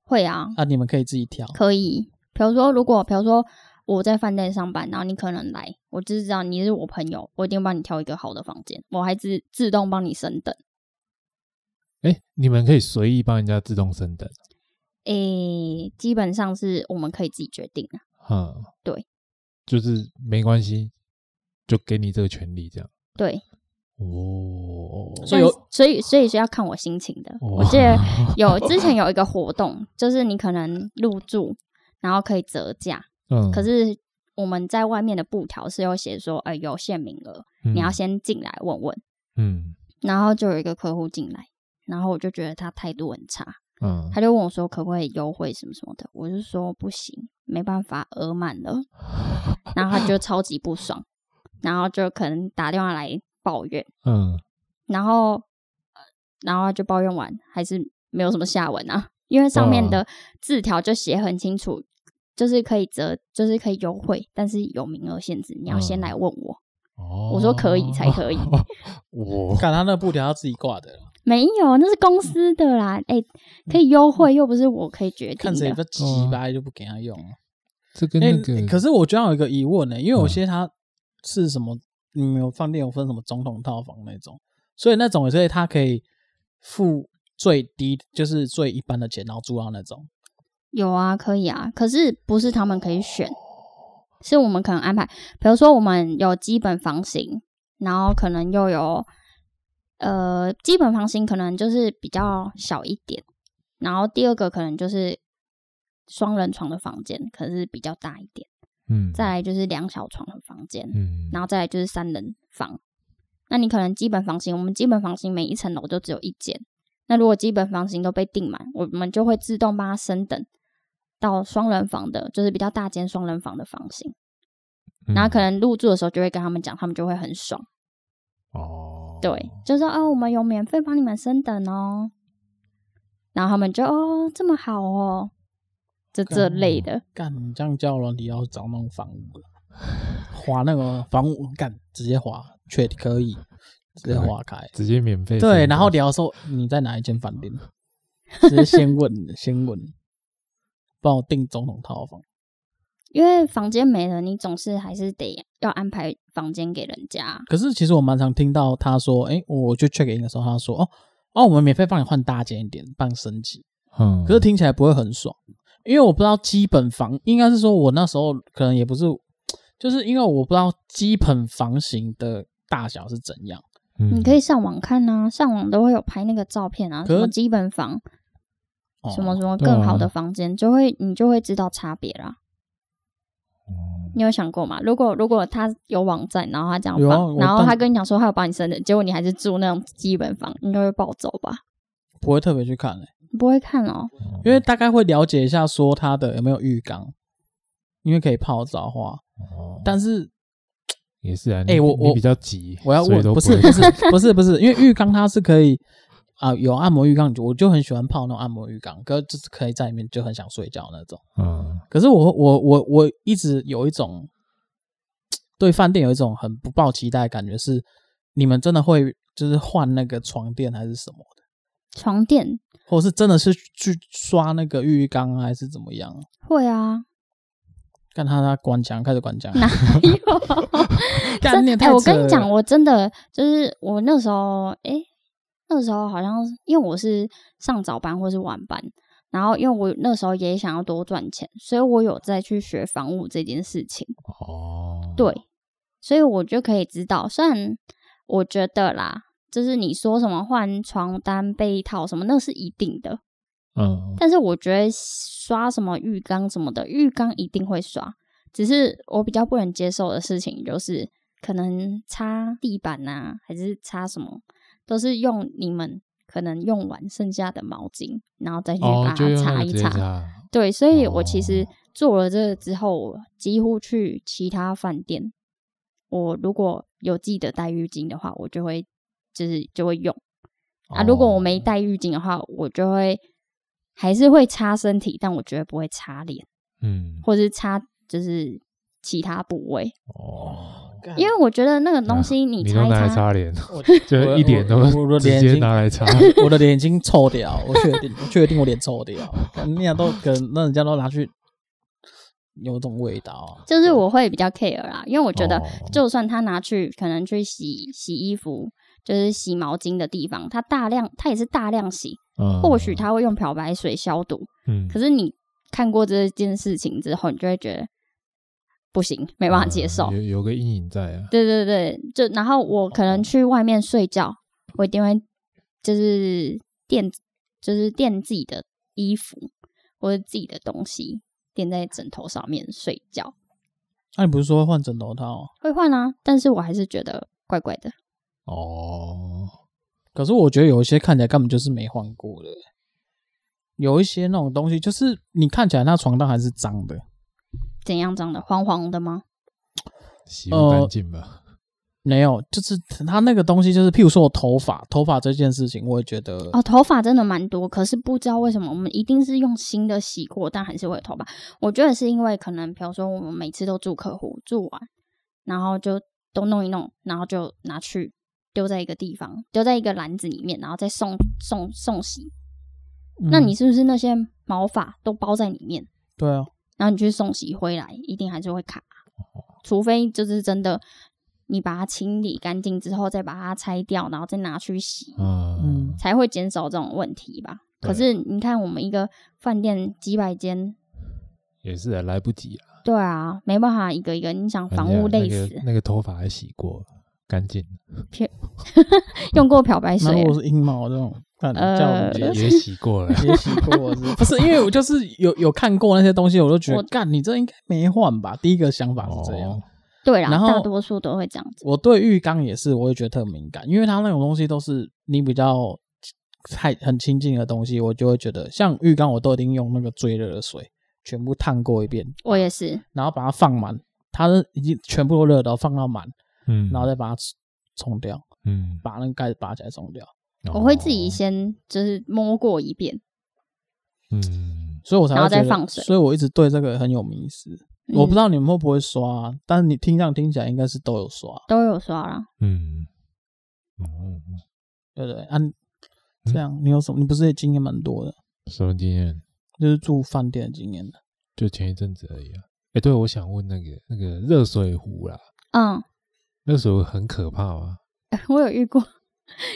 会啊。啊，你们可以自己挑。可以，比如说，如果比如说。我在饭店上班，然后你可能来，我就知道你是我朋友，我一定帮你挑一个好的房间，我还自自动帮你升等。哎、欸，你们可以随意帮人家自动升等？哎、欸，基本上是我们可以自己决定的。嗯，对，就是没关系，就给你这个权利，这样。对。哦，所以所以所以是要看我心情的。我记得 有之前有一个活动，就是你可能入住。然后可以折价，嗯，可是我们在外面的布条是有写说，呃，有限名额，嗯，你要先进来问问，嗯，然后就有一个客户进来，然后我就觉得他态度很差，嗯，他就问我说可不可以优惠什么什么的，我就说不行，没办法，额满了，然后他就超级不爽，然后就可能打电话来抱怨，嗯，然后然后就抱怨完，还是没有什么下文啊，因为上面的字条就写很清楚。就是可以折，就是可以优惠，但是有名额限制，你要先来问我。哦，我说可以才可以。我 看他那布条要自己挂的，没有，那是公司的啦。哎、欸，可以优惠，又不是我可以决定的。看谁不急吧，就不给他用了。这跟那个、欸，可是我觉得有一个疑问呢、欸，因为有些他是什么，你们有饭店有分什么总统套房那种，所以那种所以他可以付最低，就是最一般的钱，然后住到那种。有啊，可以啊，可是不是他们可以选，是我们可能安排。比如说，我们有基本房型，然后可能又有呃基本房型，可能就是比较小一点，然后第二个可能就是双人床的房间，可是比较大一点。嗯，再来就是两小床的房间，嗯，然后再来就是三人房。那你可能基本房型，我们基本房型每一层楼都只有一间。那如果基本房型都被订满，我们就会自动帮他升等。到双人房的，就是比较大间双人房的房型，嗯，然后可能入住的时候就会跟他们讲，他们就会很爽。哦，对，就说哦，我们有免费帮你们升等哦，然后他们就哦这么好哦，这这类的。干，你这样叫了，你要找那种房屋的，划那个房屋干，直接划，确实可以直接划开，直接免费。对，然后你要说你在哪一间饭店，直接先问，先问。帮我订总统套房，因为房间没了，你总是还是得要安排房间给人家。可是其实我蛮常听到他说：“哎、欸，我去 check in 的时候，他说：‘哦哦，我们免费帮你换大间一点，帮升级。’嗯，可是听起来不会很爽，因为我不知道基本房应该是说，我那时候可能也不是，就是因为我不知道基本房型的大小是怎样。嗯，你可以上网看啊，上网都会有拍那个照片啊，什么基本房。什么什么更好的房间，就会你就会知道差别啦。你有想过吗？如果如果他有网站，然后他这样放，然后他跟你讲说他要帮你升的，结果你还是住那种基本房，应该会暴走吧？不会特别去看嘞、欸。不会看哦，因为大概会了解一下说他的有没有浴缸，因为可以泡澡的话。哦，但是也是啊，哎、欸，我我比较急，我要问，不，不是不是不是不是，因为浴缸它是可以啊、呃，有按摩浴缸，我就很喜欢泡那种按摩浴缸，可是就是可以在里面就很想睡觉那种。嗯，可是我我我我一直有一种对饭店有一种很不抱期待的感觉，是你们真的会就是换那个床垫还是什么的？床垫，或者是真的是去刷那个浴缸还是怎么样？会啊，看他他关墙，开始关墙，哪有？哎、欸，我跟你讲，我真的就是我那时候，哎、欸，那时候好像因为我是上早班或是晚班，然后因为我那时候也想要多赚钱，所以我有再去学房务这件事情。哦，对，所以我就可以知道，虽然我觉得啦。就是你说什么换床单、被套什么，那是一定的。嗯，但是我觉得刷什么浴缸什么的，浴缸一定会刷。只是我比较不能接受的事情，就是可能擦地板啊，还是擦什么，都是用你们可能用完剩下的毛巾，然后再去把它擦一擦。哦，擦。对，所以我其实做了这个之后，我几乎去其他饭店，我如果有记得带浴巾的话，我就会。就是就会用啊，如果我没带浴巾的话，我就会还是会擦身体，但我绝对不会擦脸，嗯，或者是擦就是其他部位哦，因为我觉得那个东西你擦一擦，擦脸，就一点都直接拿来擦，我的 脸已经臭掉，我确定，我确定我脸臭掉，那样都跟那人家都拿去有种味道，就是我会比较 care 啦，因为我觉得就算他拿去可能去洗洗衣服。就是洗毛巾的地方，他大量，他也是大量洗。嗯，或许他会用漂白水消毒。嗯，可是你看过这件事情之后，你就会觉得不行，没办法接受。嗯、有有个阴影在啊。对对对，就然后我可能去外面睡觉，我一定会就是垫，就是垫自己的衣服或者自己的东西垫在枕头上面睡觉。那、啊、你不是说换枕头套？会换啊，但是我还是觉得怪怪的。哦，可是我觉得有一些看起来根本就是没换过的，有一些那种东西，就是你看起来那床单还是脏的，怎样长的？黄黄的吗？洗不干净吧？呃，没有，就是它那个东西，就是譬如说我头发，头发这件事情，我也觉得哦，头发真的蛮多，可是不知道为什么我们一定是用新的洗过，但还是会有头发。我觉得是因为可能，比如说我们每次都住客户住完，然后就都弄一弄，然后就拿去。丢在一个地方，丢在一个篮子里面，然后再送送送洗。嗯。那你是不是那些毛发都包在里面？对啊。然后你去送洗回来，一定还是会卡。除非就是真的，你把它清理干净之后，再把它拆掉，然后再拿去洗，嗯，才会减少这种问题吧。可是你看，我们一个饭店几百间，也是来不及啊。对啊，没办法，一个一个，你想房屋累死。那个、那个头发还洗过。干净，用过漂白水，那我是阴毛这种，呃，也洗过了，也洗过，是 不是？因为我就是有有看过那些东西，我都觉得，干，你这应该没换吧？第一个想法是这样，哦、对啦，然后大多数都会这样子。我对浴缸也是，我也觉得特敏感，因为它那种东西都是你比较太很亲近的东西，我就会觉得，像浴缸，我都一定用那个最热的水全部烫过一遍，我也是，然后把它放满，它是已经全部都热到，放到满。嗯，然后再把它冲掉，嗯，把那个盖子拔起来冲掉。我会自己先就是摸过一遍，嗯，所以我才然后再放水。所以我一直对这个很有迷思。嗯、我不知道你们会不会刷，但是你听上听起来应该是都有刷，都有刷啦。嗯，哦，对对啊，这样你有什么？你不是也经验蛮多的？什么经验？就是住饭店的经验的，就前一阵子而已啊。哎、欸，对，我想问那个那个热水壶啦。嗯，热水壶很可怕吗？我有遇过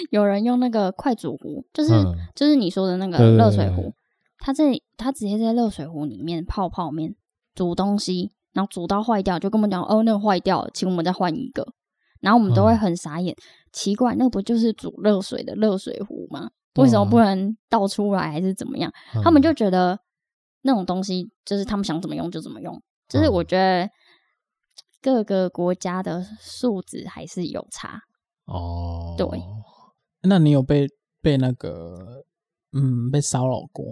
有人用那个快煮壶，就是、嗯、就是你说的那个热水壶，他在他直接在热水壶里面泡泡面、煮东西，然后煮到坏掉，就跟我们讲哦，那个坏掉了，请我们再换一个。然后我们都会很傻眼，嗯、奇怪，那不就是煮热水的热水壶吗？为什么不能倒出来，还是怎么样？嗯、他们就觉得那种东西就是他们想怎么用就怎么用，就是我觉得。各个国家的素质还是有差哦。对，那你有被被那个嗯，被骚扰过？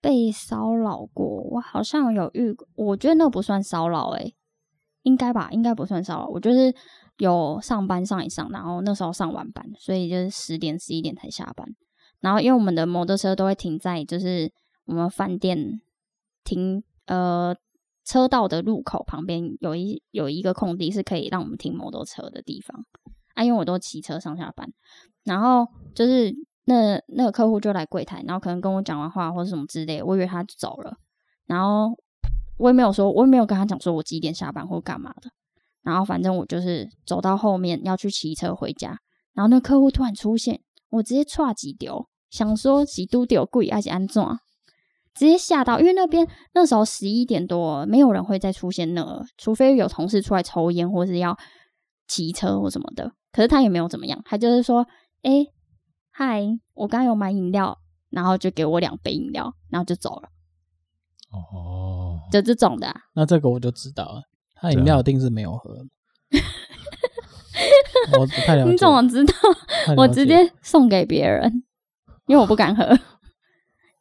被骚扰过，我好像有遇过，我觉得那不算骚扰，诶，应该吧，应该不算骚扰。我就是有上班上一上，然后那时候上晚班，所以就是十点十一点才下班。然后因为我们的摩托车都会停在就是我们饭店停呃车道的入口旁边，有一有一个空地是可以让我们停摩托车的地方。啊，因为我都骑车上下班，然后就是。那那个客户就来柜台，然后可能跟我讲完话或者什么之类，我以为他走了，然后我也没有说，我也没有跟他讲说我几点下班或干嘛的，然后反正我就是走到后面要去骑车回家，然后那客户突然出现，我直接踹几丢，想说几度丢贵还是安怎，直接吓到，因为那边那时候十一点多，没有人会再出现那，除非有同事出来抽烟或是要骑车或什么的，可是他也没有怎么样，他就是说，诶。嗨，我刚有买饮料，然后就给我两杯饮料，然后就走了。哦，就这种的、啊。那这个我就知道了，他饮料一定是没有喝。我不太了解。你怎么知道？我直接送给别人，因为我不敢喝。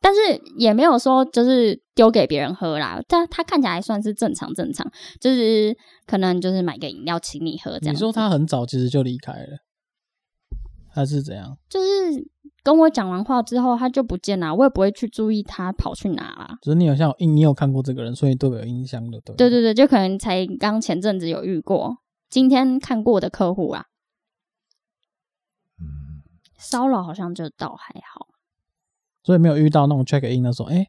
但是也没有说就是丢给别人喝啦，但他看起来还算是正常正常，就是可能就是买个饮料请你喝这样。你说他很早其实就离开了。他是怎样？就是跟我讲完话之后，他就不见了，我也不会去注意他跑去哪啦。只是你有像你有看过这个人，所以都有印象的，对。对对对，就可能才刚前阵子有遇过，今天看过的客户啊。嗯，骚扰好像就倒还好，所以没有遇到那种 check in 的时候，哎、欸，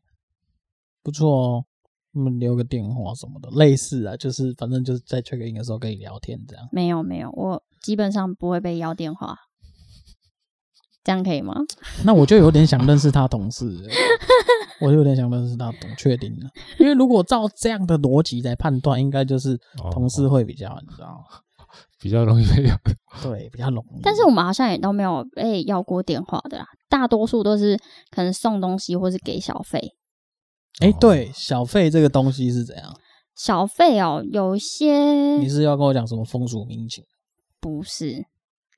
不错哦，我们留个电话什么的，类似啊，就是反正就是在 check in 的时候跟你聊天这样。没有没有，我基本上不会被要电话。这样可以吗？那我就有点想认识他同事，我就有点想认识他，懂确定了。因为如果照这样的逻辑来判断，应该就是同事会比较，哦、你知道吗？比较容易被要，对，比较容易。但是我们好像也都没有被要过电话的啦，大多数都是可能送东西或是给小费。哎、欸，对，小费这个东西是怎样？小费哦，有些你是要跟我讲什么风俗民情？不是，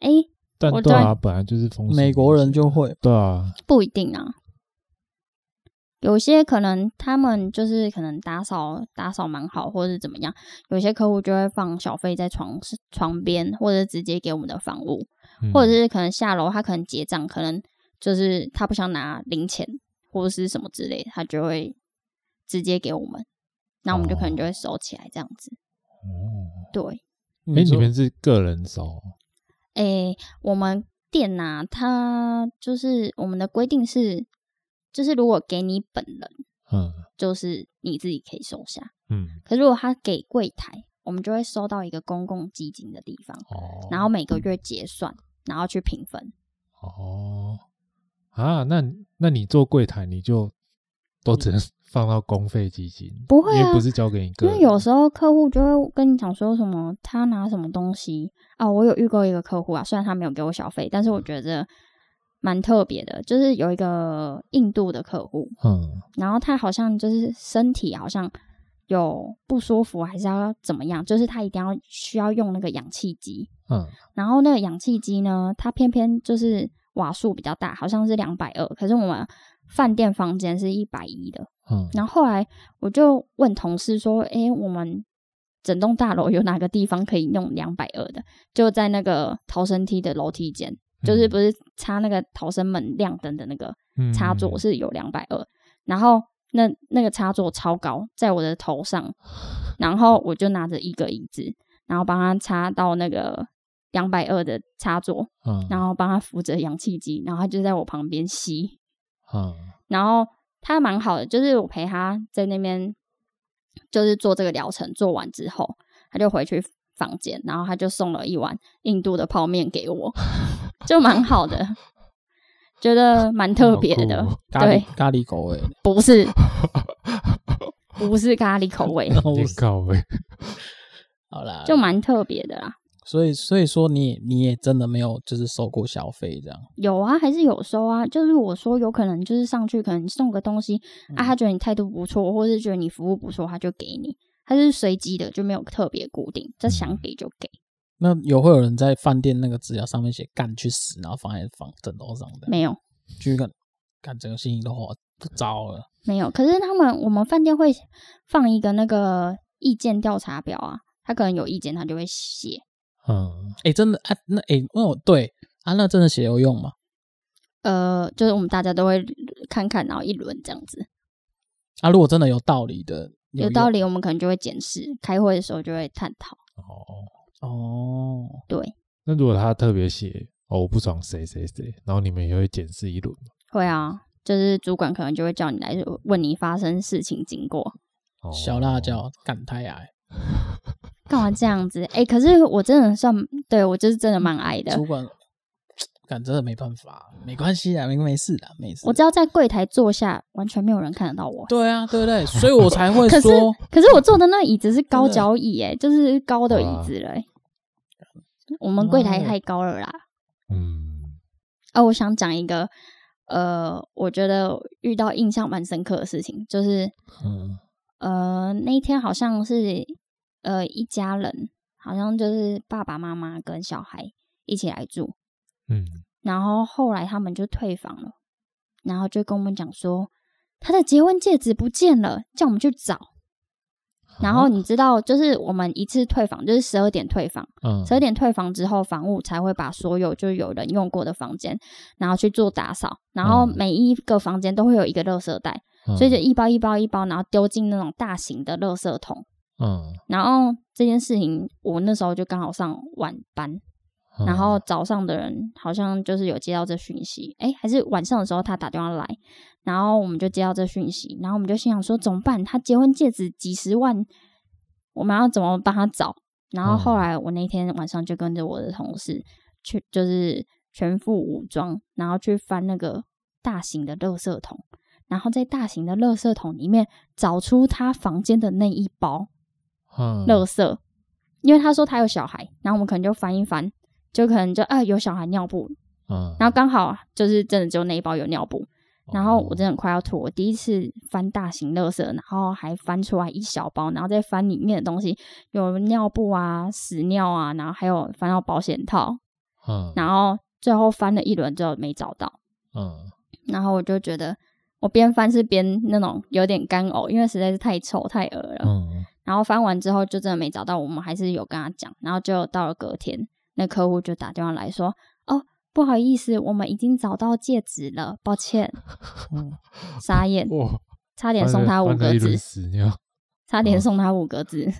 哎、欸。但对啊，本来就是风俗。美国人就会对啊，不一定啊。有些可能他们就是可能打扫打扫蛮好，或者是怎么样。有些客户就会放小费在床床边，或者直接给我们的房屋，嗯、或者是可能下楼他可能结账，可能就是他不想拿零钱或者是什么之类的，他就会直接给我们，那我们就可能就会收起来这样子。哦，对，哎、欸，你们是个人收？诶、欸，我们店呐、啊，它就是我们的规定是，就是如果给你本人，嗯，就是你自己可以收下，嗯。可是如果他给柜台，我们就会收到一个公共基金的地方，哦，然后每个月结算，然后去平分。哦，啊，那那你做柜台，你就都只能。放到公费基金不会啊，因为不是交给你个人。因为有时候客户就会跟你讲说什么，他拿什么东西啊？我有遇过一个客户啊，虽然他没有给我小费，但是我觉得蛮特别的。就是有一个印度的客户，嗯，然后他好像就是身体好像有不舒服，还是要怎么样？就是他一定要需要用那个氧气机，嗯，然后那个氧气机呢，他偏偏就是瓦数比较大，好像是两百二，可是我们饭店房间是一百一的。嗯，然后后来我就问同事说：“诶，我们整栋大楼有哪个地方可以用两百二的？就在那个逃生梯的楼梯间，就是不是插那个逃生门亮灯的那个插座是有两百二。然后那那个插座超高，在我的头上，然后我就拿着一个椅子，然后帮他插到那个两百二的插座，嗯然后帮他扶着氧气机，然后他就在我旁边吸，嗯然后。他蛮好的，就是我陪他在那边，就是做这个疗程，做完之后，他就回去房间，然后他就送了一碗印度的泡面给我，就蛮好的，觉得蛮特别的，对，咖喱口味，不是，不是咖喱口味，口味，好啦，就蛮特别的啦。所以，所以说你也你也真的没有就是收过小费这样？有啊，还是有收啊。就是我说有可能就是上去可能送个东西、嗯、啊，他觉得你态度不错，或是觉得你服务不错，他就给你。他是随机的，就没有特别固定，这想给就给。那有会有人在饭店那个纸条上面写“干去死”，然后放在放枕头上的？没有，就干干整个心情都好不糟了。没有，可是他们我们饭店会放一个那个意见调查表啊，他可能有意见，他就会写。嗯，哎、欸，真的，哎、啊，那哎，哦、欸，对啊，那真的写有用吗？呃，就是我们大家都会看看，然后一轮这样子。啊，如果真的有道理的，有，有道理，我们可能就会检视，开会的时候就会探讨。哦哦，对。那如果他特别写哦，我不爽谁谁谁，然后你们也会检视一轮吗？会啊，就是主管可能就会叫你来问你发生事情经过。哦、小辣椒感太爱，干嘛这样子？哎、欸，可是我真的算对我就是真的蛮矮的。主管。感真的没办法，没关系啊，没没事的，没事。我只要在柜台坐下，完全没有人看得到我。对啊，对不对？所以我才会说。可是，可是我坐的那椅子是高脚椅，哎，就是高的椅子嘞。我们柜台太高了啦。嗯。哦，我想讲一个，呃，我觉得遇到印象蛮深刻的事情，就是，嗯，呃，那一天好像是，呃，一家人，好像就是爸爸妈妈跟小孩一起来住。嗯，然后后来他们就退房了，然后就跟我们讲说，他的结婚戒指不见了，叫我们去找。然后你知道，就是我们一次退房就是十二点退房，嗯，十二点退房之后，房务才会把所有就有人用过的房间，然后去做打扫，然后每一个房间都会有一个垃圾袋，嗯，所以就一包一包一包，然后丢进那种大型的垃圾桶。嗯，然后这件事情，我那时候就刚好上晚班。然后早上的人好像就是有接到这讯息，哎，还是晚上的时候他打电话来，然后我们就接到这讯息，然后我们就心想说怎么办？他结婚戒指几十万，我们要怎么帮他找？然后后来我那天晚上就跟着我的同事去，就是全副武装，然后去翻那个大型的垃圾桶，然后在大型的垃圾桶里面找出他房间的那一包垃圾，因为他说他有小孩，然后我们可能就翻一翻。就可能就啊有小孩尿布，嗯，然后刚好就是真的只有那一包有尿布，然后我真的快要吐，我第一次翻大型垃圾，然后还翻出来一小包，然后再翻里面的东西，有尿布啊、屎尿啊，然后还有翻到保险套，嗯，然后最后翻了一轮之后没找到，嗯，然后我就觉得我边翻是边那种有点干呕，因为实在是太臭太恶了，嗯，然后翻完之后就真的没找到，我们还是有跟他讲，然后就到了隔天。那客户就打电话来说：“哦，不好意思，我们已经找到戒指了，抱歉。”嗯，傻眼，差点送他五个字，差点送他五个字，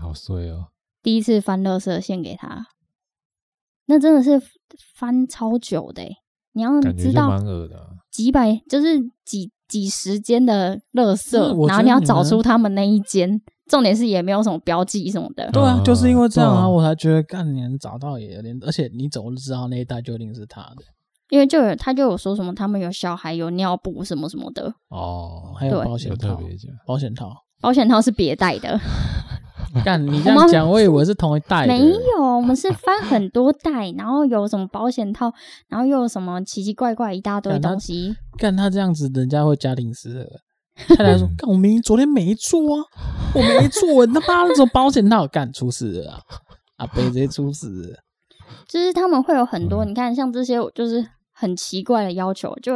好衰哦！第一次翻乐色献给他，那真的是翻超久的，你要知道，几百就是几几十间的垃圾，然后你要找出他们那一间。重点是也没有什么标记什么的。对啊，就是因为这样啊，我才觉得干年找到也有点，而且你怎么知道那一袋就一定是他的？因为就有他就有说什么他们有小孩有尿布什么什么的哦，还有保险套，保险套，保险套是别带的。干你这样讲，我以为是同一袋。没有，我们是翻很多袋，然后有什么保险套，然后又有什么奇奇怪怪一大堆东西。干他这样子，人家会家庭失和。太太说：“干，我明明昨天没做啊，我没做，他妈那种保险套干出事了啊！阿伯直接出事了。就是他们会有很多，你看像这些，就是很奇怪的要求，就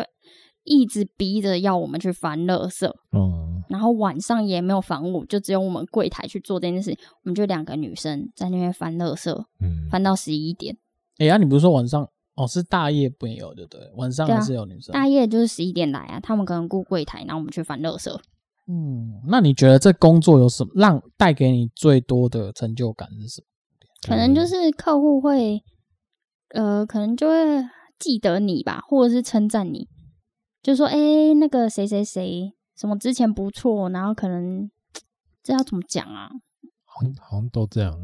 一直逼着要我们去翻垃圾。嗯，然后晚上也没有房务，就只有我们柜台去做这件事情。我们就两个女生在那边翻垃圾，嗯，翻到十一点。哎呀，你不是说晚上？”哦，是大夜没有，对不对？晚上还是有女生。啊、大夜就是十一点来啊，他们可能顾柜台，然后我们去翻垃圾。嗯，那你觉得这工作有什么让带给你最多的成就感是什么？可能就是客户会，呃，可能就会记得你吧，或者是称赞你，就说，哎、欸，那个谁谁谁，什么之前不错，然后可能这要怎么讲啊？好像好像都这样。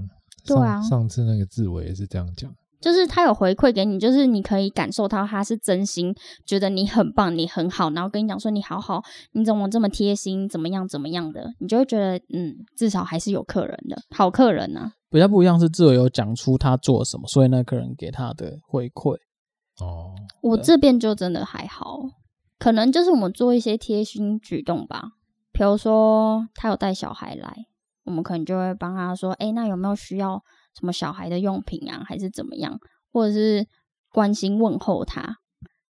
对啊，上次那个志伟也是这样讲。就是他有回馈给你，就是你可以感受到他是真心觉得你很棒，你很好，然后跟你讲说你好好，你怎么这么贴心，怎么样怎么样的，你就会觉得嗯，至少还是有客人的好客人呢、啊。比较不一样是自由有讲出他做什么，所以那客人给他的回馈。哦，我这边就真的还好，可能就是我们做一些贴心举动吧，比如说他有带小孩来，我们可能就会帮他说，哎，那有没有需要？什么小孩的用品啊，还是怎么样，或者是关心问候他，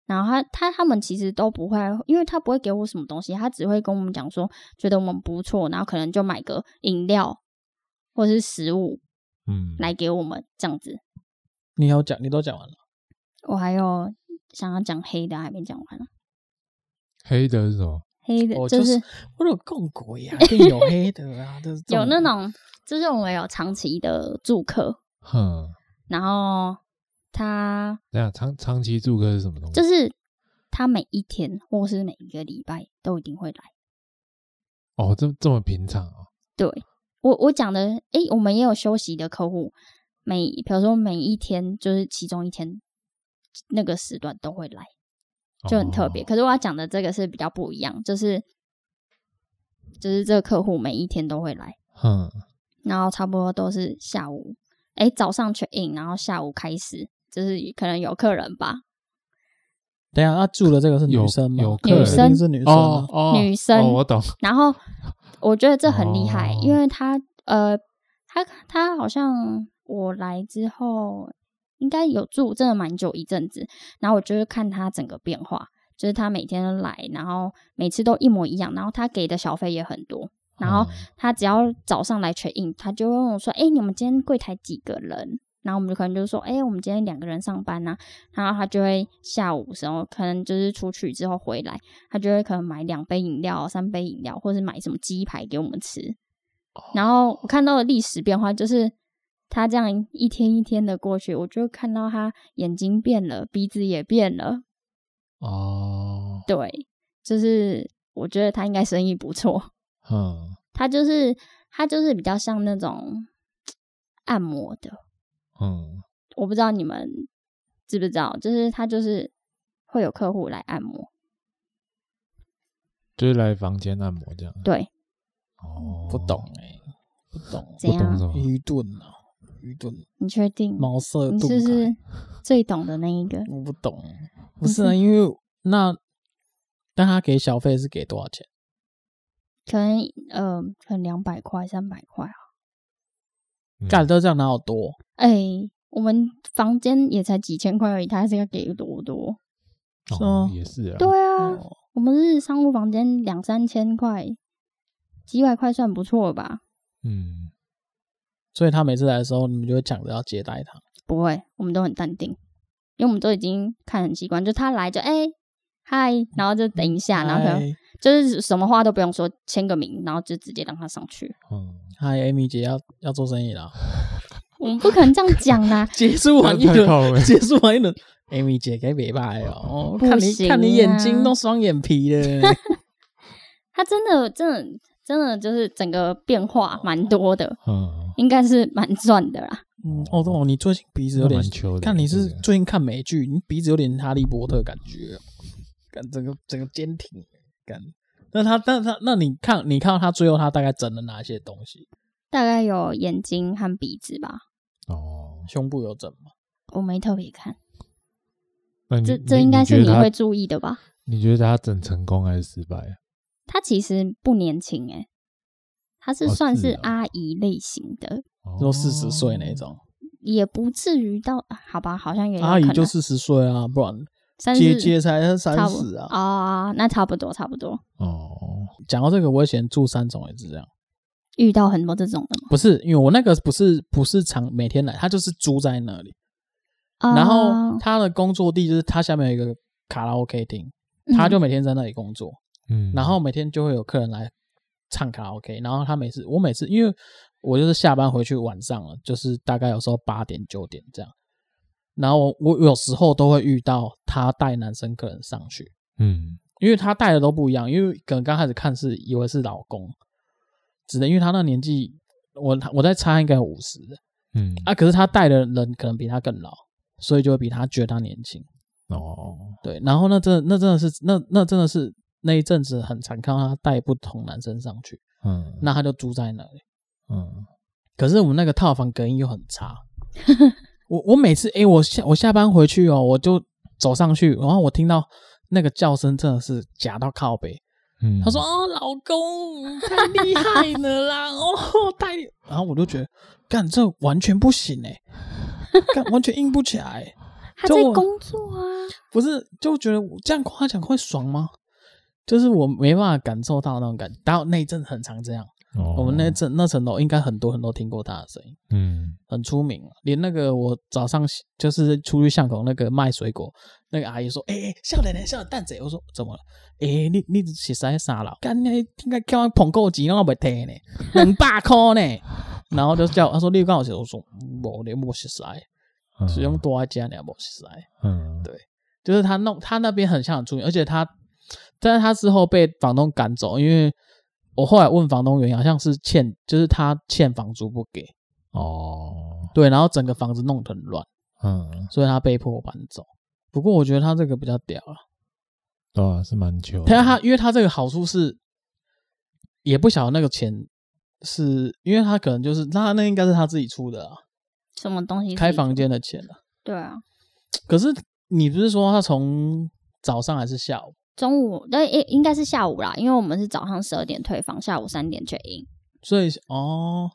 然后他他他们其实都不会，因为他不会给我什么东西，他只会跟我们讲说觉得我们不错，然后可能就买个饮料或是食物，嗯，来给我们这样子。你有讲，你都讲完了。我还有想要讲黑的还没讲完呢。黑的是什么？黑的，哦、就是我有共鬼啊，更有黑的啊，就是有那种，就是我们有长期的住客，哼，然后他，等下长长期住客是什么东西？就是他每一天或是每一个礼拜都一定会来。哦，这这么平常哦。对，我我讲的，哎，我们也有休息的客户，每比如说每一天就是其中一天那个时段都会来。就很特别，可是我要讲的这个是比较不一样，就是就是这个客户每一天都会来，嗯，然后差不多都是下午，哎，早上 check in，然后下午开始，就是可能有客人吧。等下，他住的这个是女生吗？有女生是女生哦哦，女生，我懂。然后我觉得这很厉害，因为他呃，他他好像我来之后。应该有住真的蛮久一阵子，然后我就是看他整个变化，就是他每天来，然后每次都一模一样，然后他给的小费也很多，然后他只要早上来 check in，他就问我说：“哎、欸，你们今天柜台几个人？”然后我们就可能就说：“哎、欸，我们今天两个人上班呐、啊。”然后他就会下午时候可能就是出去之后回来，他就会可能买两杯饮料、三杯饮料，或是买什么鸡排给我们吃。然后我看到的历史变化就是。他这样一天一天的过去，我就看到他眼睛变了，鼻子也变了。哦，对，就是我觉得他应该生意不错。嗯，他就是他就是比较像那种按摩的。嗯，我不知道你们知不知道，就是他就是会有客户来按摩，就是来房间按摩这样。对。哦，不懂哎、欸，不懂，怎样？不懂愚钝啊。愚钝，你确定？茅塞顿开，你是不是 最懂的那一个？我不懂，不是啊，因为那，但他给小费是给多少钱？可能呃，可能两百块、三百块啊。干、嗯、都这样哪有多？哎、欸，我们房间也才几千块而已，他还是要给多多？哦，也是啊。对啊，哦、我们是商务房间两三千块，几百块算不错吧？嗯。所以他每次来的时候，你们就会抢着要接待他。不会，我们都很淡定，因为我们都已经看很习惯，就他来就哎嗨，然后就等一下，然后可能就是什么话都不用说，签个名，然后就直接让他上去。嗯，嗨，Amy 姐要要做生意了，我们不可能这样讲啦。结束完一轮，结束完一轮，Amy 姐该别拜哦，看你看你眼睛都 双眼皮了。他真的真的真的就是整个变化蛮多的。嗯。应该是蛮赚的啦。嗯，哦，哦，你最近鼻子有点，看你是最近看美剧，你鼻子有点哈利波特感觉，感整个整个坚挺感。那他，那他，那你看，你看到他最后他大概整了哪些东西？大概有眼睛和鼻子吧。哦，胸部有整吗？我没特别看。那这这应该是你会注意的吧？你觉得他整成功还是失败？他其实不年轻诶、欸。他是算是阿姨类型的，都四十岁那种，也不至于到好吧？好像也阿姨就四十岁啊，不然姐姐才三十啊。啊，那差不多，差不多。哦，讲到这个，我以前住三重也是这样，遇到很多这种的吗？不是，因为我那个不是不是常每天来，他就是租在那里，然后他的工作地就是他下面有一个卡拉 OK 厅，他就每天在那里工作，嗯，然后每天就会有客人来。唱卡拉 OK，然后他每次，我每次，因为我就是下班回去晚上了，就是大概有时候八点九点这样，然后我，我有时候都会遇到他带男生客人上去，嗯，因为他带的都不一样，因为可能刚开始看是以为是老公，只能因为他那年纪，我我在猜应该有五十，嗯啊，可是他带的人可能比他更老，所以就会比他觉得他年轻，哦，对，然后那真的那真的是那那真的是。那一阵子很常看到他带不同男生上去，嗯，那他就住在那里，嗯。可是我们那个套房隔音又很差，我我每次哎、欸，我下我下班回去哦，我就走上去，然后我听到那个叫声真的是假到靠北，嗯。他说：“哦，老公太厉害了啦，哦太……”然后我就觉得，干这完全不行哎，干完全硬不起来。他在工作啊，不是就觉得这样夸奖会爽吗？就是我没办法感受到那种感觉，然后那一阵很长这样。哦、我们那层那层楼应该很多很多听过他的声音，嗯，很出名，连那个我早上就是出去巷口那个卖水果那个阿姨说：“哎、欸，少年的少蛋仔。”我说：“怎么了？哎、欸，你你是谁啥了？干你应该叫我捧够钱，我不提呢，两百块呢。”然后就叫他说：“你刚好写。”我说：“我连莫是谁，使用多加两莫是谁。”嗯，对，就是他弄他那边很像很出名，而且他，但是他之后被房东赶走，因为。我后来问房东原因，好像是欠，就是他欠房租不给哦，对，然后整个房子弄得很乱，嗯，所以他被迫搬走。不过我觉得他这个比较屌了，对啊，是蛮久。他他，因为他这个好处是，也不晓得那个钱是，因为他可能就是那那应该是他自己出的啊，什么东西？开房间的钱啊？对啊。可是你不是说他从早上还是下午？中午，那应应该是下午啦，因为我们是早上十二点退房，下午三点 check in。所以哦，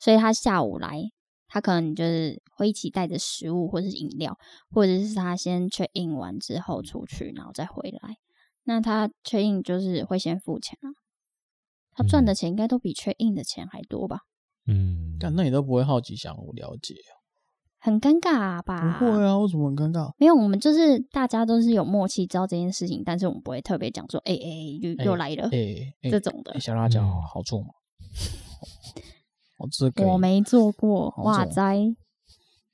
所以他下午来，他可能就是会一起带着食物或者是饮料，或者是他先 check in 完之后出去，然后再回来。那他 check in 就是会先付钱啊，他赚的钱应该都比 check in 的钱还多吧？嗯，但那你都不会好奇想了解很尴尬吧？不会啊，为什么很尴尬？没有，我们就是大家都是有默契，知道这件事情，但是我们不会特别讲说，哎、欸、哎、欸，又又来了，哎、欸欸，这种的。小辣椒好做吗？好吃，我没做过，哇塞！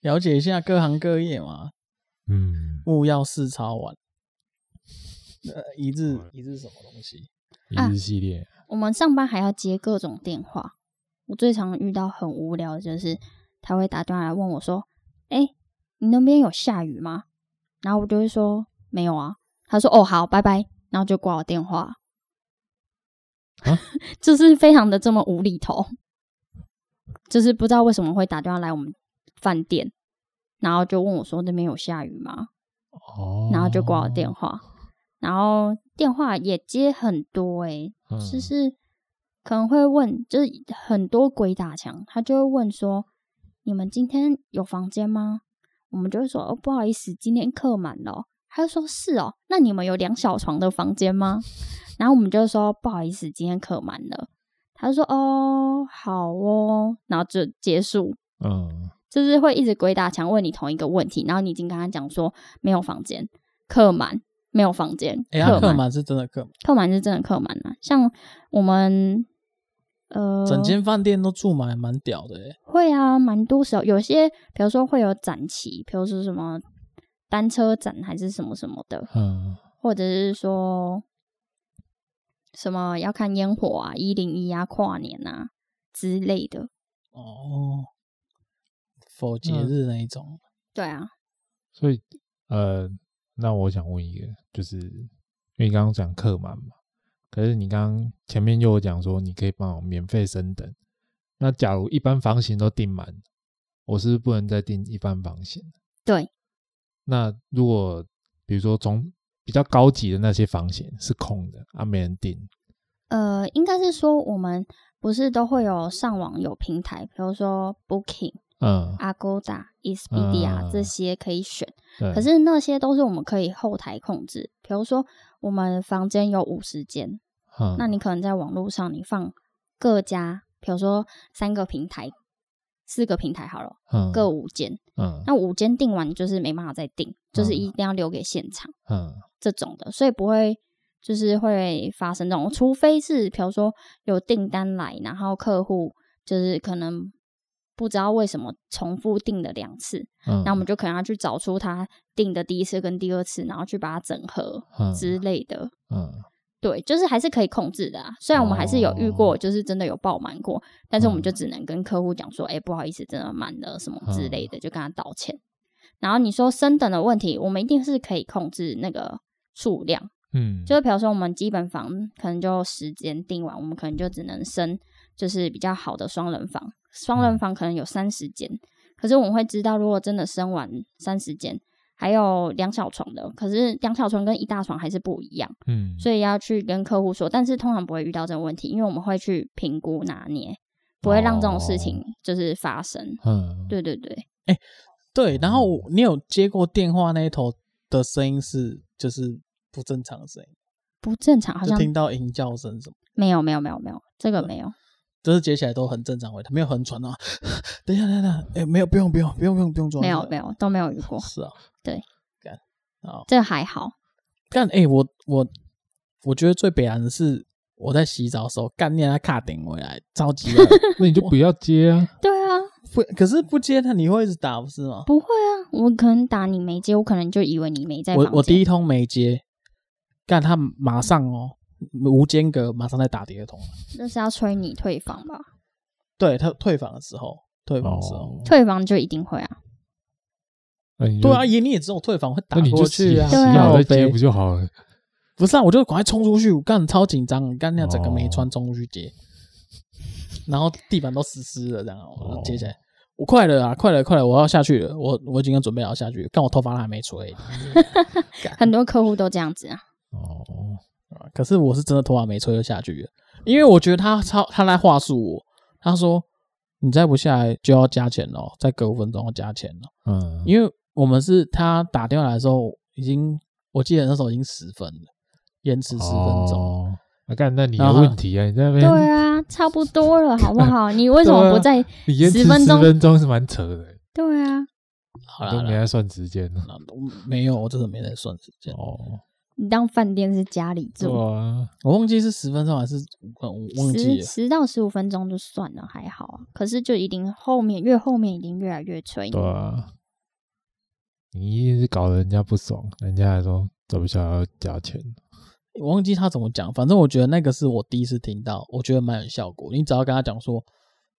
了解一下各行各业嘛，嗯，勿要试超完。呃，一日一日什么东西？一日系列、啊。我们上班还要接各种电话，我最常遇到很无聊的就是他会打电话来问我说。哎，你那边有下雨吗？然后我就会说没有啊。他说哦好，拜拜，然后就挂我电话。啊、就是非常的这么无厘头，就是不知道为什么会打电话来我们饭店，然后就问我说那边有下雨吗？哦，然后就挂我电话，然后电话也接很多、欸，哎、嗯，就是可能会问，就是很多鬼打墙，他就会问说。你们今天有房间吗？我们就会说哦，不好意思，今天客满了。他就说是哦，那你们有两小床的房间吗？然后我们就说不好意思，今天客满了。他就说哦，好哦，然后就结束。嗯，就是会一直鬼打墙问你同一个问题，然后你已经跟他讲说没有房间，客满，没有房间。哎、欸，客满是真的客满，客满是真的客满啊。像我们。呃，整间饭店都住满，蛮屌的诶。会啊，蛮多时候，有些比如说会有展期，比如说什么单车展还是什么什么的，嗯，或者是说什么要看烟火啊、一零一啊、跨年啊之类的。哦，否节日那一种。嗯，对啊。所以，呃，那我想问一个，就是因为你刚刚讲客满嘛。可是你刚刚前面又有讲说，你可以帮我免费升等。那假如一般房型都订满，我是不是不能再订一般房型？对。那如果比如说从比较高级的那些房型是空的啊，没人订。呃，应该是说我们不是都会有上网有平台，比如说 Booking、嗯、Agoda、Expedia、嗯、这些可以选。可是那些都是我们可以后台控制，比如说。我们房间有五十间，那你可能在网络上你放各家，比如说三个平台、四个平台好了，各五间，那五间订完就是没办法再订，就是一定要留给现场，嗯这种的，所以不会就是会发生这种，除非是比如说有订单来，然后客户就是可能。不知道为什么重复订了两次，嗯，那我们就可能要去找出他订的第一次跟第二次，然后去把它整合之类的。嗯，对，就是还是可以控制的啊。虽然我们还是有遇过，就是真的有爆满过，哦，但是我们就只能跟客户讲说，哎，嗯，欸，不好意思，真的满了什么之类的，就跟他道歉。然后你说升等的问题，我们一定是可以控制那个数量。嗯，就是比如说我们基本房可能就时间定完，我们可能就只能升，就是比较好的双人房。双人房可能有三十间，可是我们会知道，如果真的生完三十间，还有两小床的，可是两小床跟一大床还是不一样，嗯，所以要去跟客户说，但是通常不会遇到这个问题，因为我们会去评估拿捏，不会让这种事情就是发生，嗯，对对对，哎、欸，对，然后你有接过电话那一头的声音是就是不正常的声音，不正常，好像听到吟叫声什么？没有没有没有没有，这个没有，就是接起来都很正常，他没有很喘啊。等一下等一下，哎，没有不用不用不用不用不用装，没有没有都没有遇过，是啊，对，干啊，这还好。干哎，我我我觉得最悲哀的是我在洗澡的时候，干念他卡顶回来，着急了，那你就不要接啊。对啊。不，可是不接他，你会一直打不是吗？不会啊，我可能打你没接，我可能就以为你没在。我我第一通没接，干他马上哦，无间隔，马上再打第二通。那是要催你退房吧？对他退房的时候，退房的时候，哦、退房就一定会啊。对啊，爷你也知道我退房会打过去啊，洗好再接不就好了？不是啊，我就赶快冲出去，我干超紧张，干那样整个没穿冲出去接。哦然后地板都湿湿的，这样我接起来，我快了啊，快了，快了，我要下去了，我我已经准备要下去，但我头发还没吹。很多客户都这样子啊。哦，可是我是真的头发没吹就下去了，因为我觉得他超他来话术我，他说你再不下来就要加钱了，再隔五分钟要加钱了。嗯，因为我们是他打电话来的时候已经，我记得那时候已经十分了，延迟十分钟。哦我干，那你有问题啊？你在那边？对啊，差不多了，好不好？你为什么不在 十分钟？十分钟是蛮扯的。对啊，好了，都没在算时间呢。没有，我真的没在算时间。哦，你当饭店是家里住？我忘记是十分钟还是我忘记十到十五分钟就算了，还好啊。可是就一定后面越后面一定越来越催。对啊，你一定是搞得人家不爽，人家还说走不下来要加钱。我忘记他怎么讲，反正我觉得那个是我第一次听到，我觉得蛮有效果。你只要跟他讲说，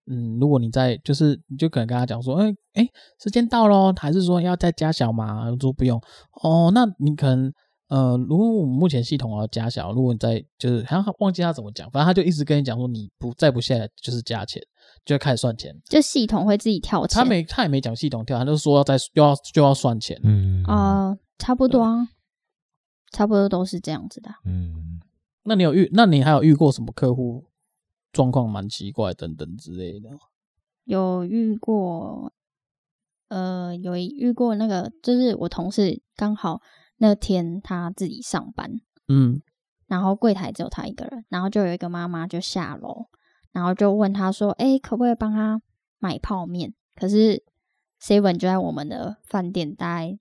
嗯，如果你在，就是你就可能跟他讲说，哎、欸、哎，时间到咯，还是说要再加小吗？说不用哦，那你可能，呃，如果我们目前系统要加小，如果你在，就是好像忘记他怎么讲，反正他就一直跟你讲说，你不再不下来就是加钱，就开始算钱，就系统会自己跳钱。他没他也没讲系统跳，他就说要再又要就要算钱，嗯啊、呃，差不多啊。差不多都是这样子的。嗯，那你有遇？那你还有遇过什么客户状况蛮奇怪等等之类的？有遇过，呃，有遇过那个，就是我同事刚好那天他自己上班，嗯，然后柜台只有他一个人，然后就有一个妈妈就下楼，然后就问他说：“哎，可不可以帮他买泡面？”可是 seven 就在我们的饭店，大概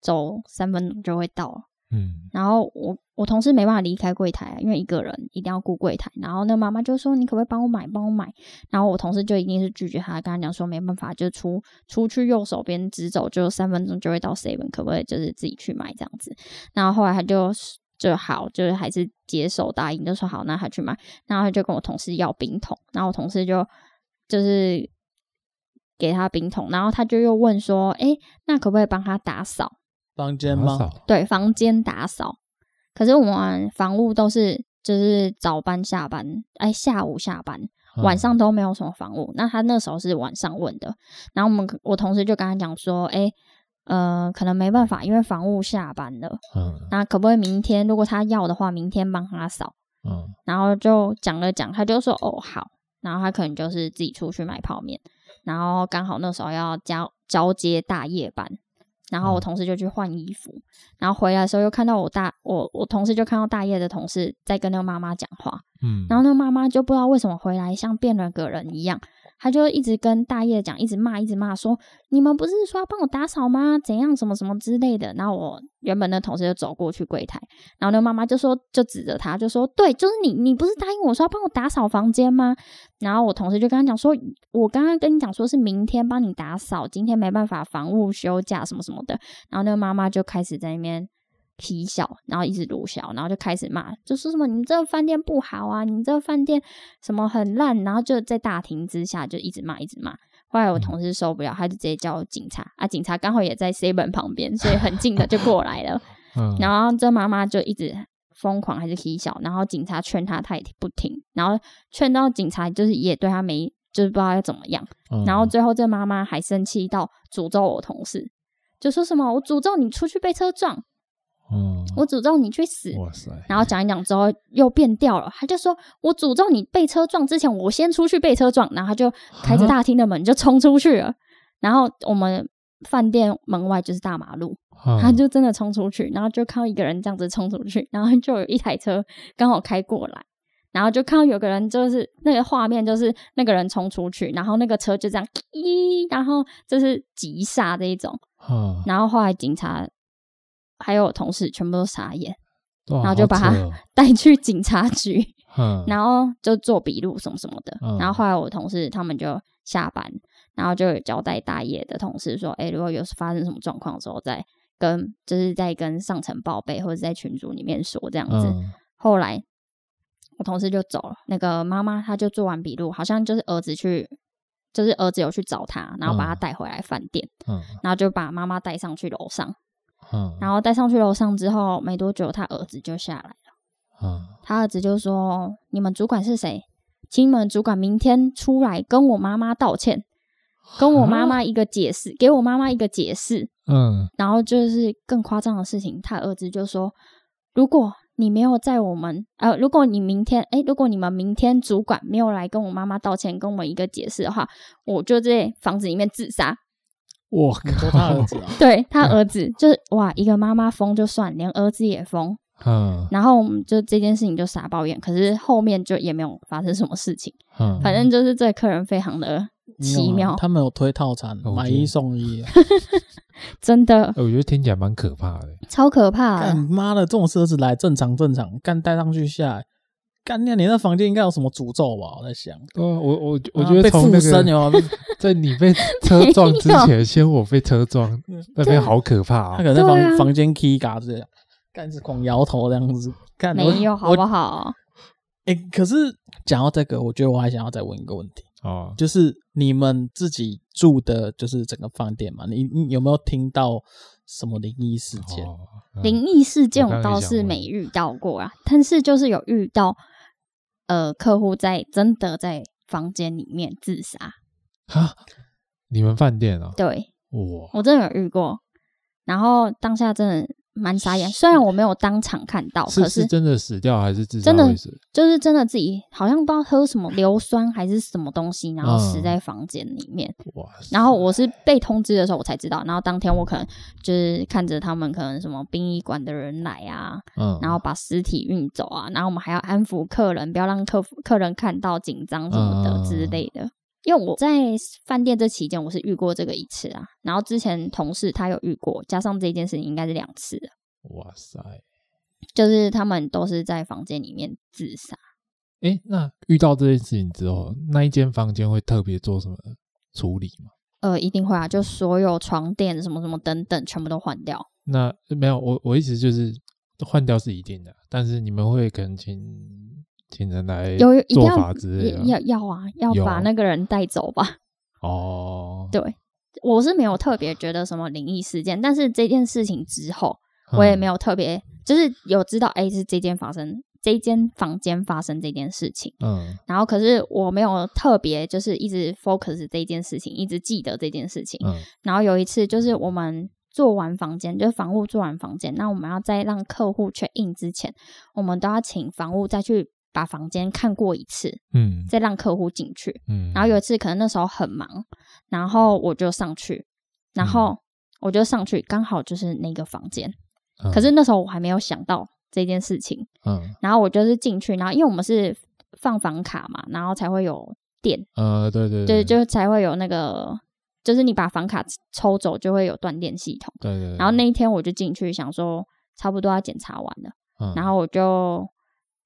走三分钟就会到。嗯，然后我我同事没办法离开柜台啊，因为一个人一定要顾柜台。然后那妈妈就说：“你可不可以帮我买，帮我买？”然后我同事就一定是拒绝他，跟他讲说：“没办法，就出出去右手边直走，就三分钟就会到 seven，可不可以就是自己去买这样子？”然后后来他就就好，就是还是接受答应，就说好，那他去买。然后他就跟我同事要冰桶，然后我同事就就是给他冰桶，然后他就又问说：“哎，那可不可以帮他打扫？”房间吗？对，房间打扫。可是我们房务都是就是早班下班，哎，下午下班，晚上都没有什么房务。嗯、那他那时候是晚上问的，然后我们我同事就跟他讲说，哎，呃，可能没办法，因为房屋下班了。嗯。那可不可以明天？如果他要的话，明天帮他扫。嗯。然后就讲了讲，他就说哦好。然后他可能就是自己出去买泡面，然后刚好那时候要交交接大夜班。然后我同事就去换衣服，嗯、然后回来的时候又看到我大我我同事就看到大业的同事在跟那个妈妈讲话，嗯，然后那个妈妈就不知道为什么回来像变了个人一样。他就一直跟大爷讲，一直骂，一直骂，说你们不是说要帮我打扫吗？怎样什么什么之类的。然后我原本的同事就走过去柜台，然后那个妈妈就说，就指着他，就说，对，就是你，你不是答应我说要帮我打扫房间吗？然后我同事就跟他讲说，我刚刚跟你讲说是明天帮你打扫，今天没办法，房务休假什么什么的。然后那个妈妈就开始在那边。皮笑，然后一直卢笑，然后就开始骂，就说什么你这个饭店不好啊，你这个饭店什么很烂，然后就在大庭之下就一直骂，一直骂。后来我同事受不了，他就直接叫警察啊，警察刚好也在 seven 旁边，所以很近的就过来了。然后这妈妈就一直疯狂还是皮笑，然后警察劝他，他也不听，然后劝到警察就是也对他没，就是不知道要怎么样。然后最后这妈妈还生气到诅咒我同事，就说什么我诅咒你出去被车撞。嗯，我诅咒你去死！哇塞！然后讲一讲之后又变调了，他就说：“我诅咒你被车撞之前，我先出去被车撞。”然后他就开着大厅的门就冲出去了。然后我们饭店门外就是大马路，嗯、他就真的冲出去，然后就看到一个人这样子冲出去，然后就有一台车刚好开过来，然后就看到有个人就是那个画面就是那个人冲出去，然后那个车就这样咦，然后就是急刹这一种，嗯、然后后来警察还有我同事全部都傻眼，然后就把他 带去警察局。嗯，然后就做笔录什么什么的，嗯、然后后来我同事他们就下班，然后就有交代大业的同事说，哎，如果有发生什么状况的时候，再跟就是在跟上层报备，或者在群组里面说这样子。嗯、后来我同事就走了，那个妈妈她就做完笔录，好像就是儿子去，就是儿子有去找他，然后把他带回来饭店，嗯，然后就把妈妈带上去楼上，嗯，然后带上去楼上之后没多久，他儿子就下来了。嗯，他儿子就说：“你们主管是谁？请你们主管明天出来跟我妈妈道歉，跟我妈妈一个解释，给我妈妈一个解释。”嗯，然后就是更夸张的事情，他儿子就说：“如果你没有在我们呃，如果你明天哎，如果你们明天主管没有来跟我妈妈道歉，跟我们一个解释的话，我就在房子里面自杀。”我靠，他儿子啊，对他儿子就是哇，一个妈妈疯就算，连儿子也疯。嗯，然后我们就这件事情就傻抱怨，可是后面就也没有发生什么事情。嗯，反正就是这客人非常的奇妙，他们有推套餐，买一送一，真的，我觉得听起来蛮可怕的，超可怕的。干妈的，这种车子来正常正常，干带上去下来，干那你那房间应该有什么诅咒吧？我在想，哦，我我我觉得从那个 在你被车 撞之前，先我被车撞，那边好可怕啊！他可能在房房间 key 嘎这样。干是狂摇头这样子，干没有好不好？哎、欸，可是讲到这个，我觉得我还想要再问一个问题哦，就是你们自己住的，就是整个饭店嘛，你你有没有听到什么灵异事件？灵异、哦嗯、事件我倒是没遇到过啊，但是就是有遇到，呃，客户在真的在房间里面自杀哈，你们饭店啊？对，我，我真的有遇过，然后当下真的。蛮傻眼，虽然我没有当场看到，是可是，是真的死掉还是自杀？真的就是真的自己好像不知道喝什么硫酸还是什么东西，然后死在房间里面。哇、嗯！然后我是被通知的时候我才知道，然后当天我可能就是看着他们可能什么殡仪馆的人来啊，嗯，然后把尸体运走啊，然后我们还要安抚客人，不要让客客人看到紧张什么的之类的。嗯因为我在饭店这期间，我是遇过这个一次啊，然后之前同事他有遇过，加上这件事情应该是两次的。哇塞！就是他们都是在房间里面自杀。哎，那遇到这件事情之后，那一间房间会特别做什么处理吗？呃，一定会啊，就所有床垫什么什么等等，全部都换掉。那没有，我我意思就是换掉是一定的，但是你们会可能请。请人来有做法之类的，要要啊，要把那个人带走吧。哦，对，我是没有特别觉得什么灵异事件，但是这件事情之后，我也没有特别，嗯、就是有知道，哎，是这间发生，这间房间发生这件事情。嗯，然后可是我没有特别，就是一直 focus 这件事情，一直记得这件事情。嗯，然后有一次，就是我们做完房间，就是房屋做完房间，那我们要在让客户 check in 之前，我们都要请房屋再去。把房间看过一次，嗯，再让客户进去，嗯，然后有一次可能那时候很忙，然后我就上去，然后我就上去，刚好就是那个房间，嗯，可是那时候我还没有想到这件事情，嗯，然后我就是进去，然后因为我们是放房卡嘛，然后才会有电，呃，对对对，就才会有那个，就是你把房卡抽走就会有断电系统，对对，然后那一天我就进去想说差不多要检查完了，嗯，然后我就。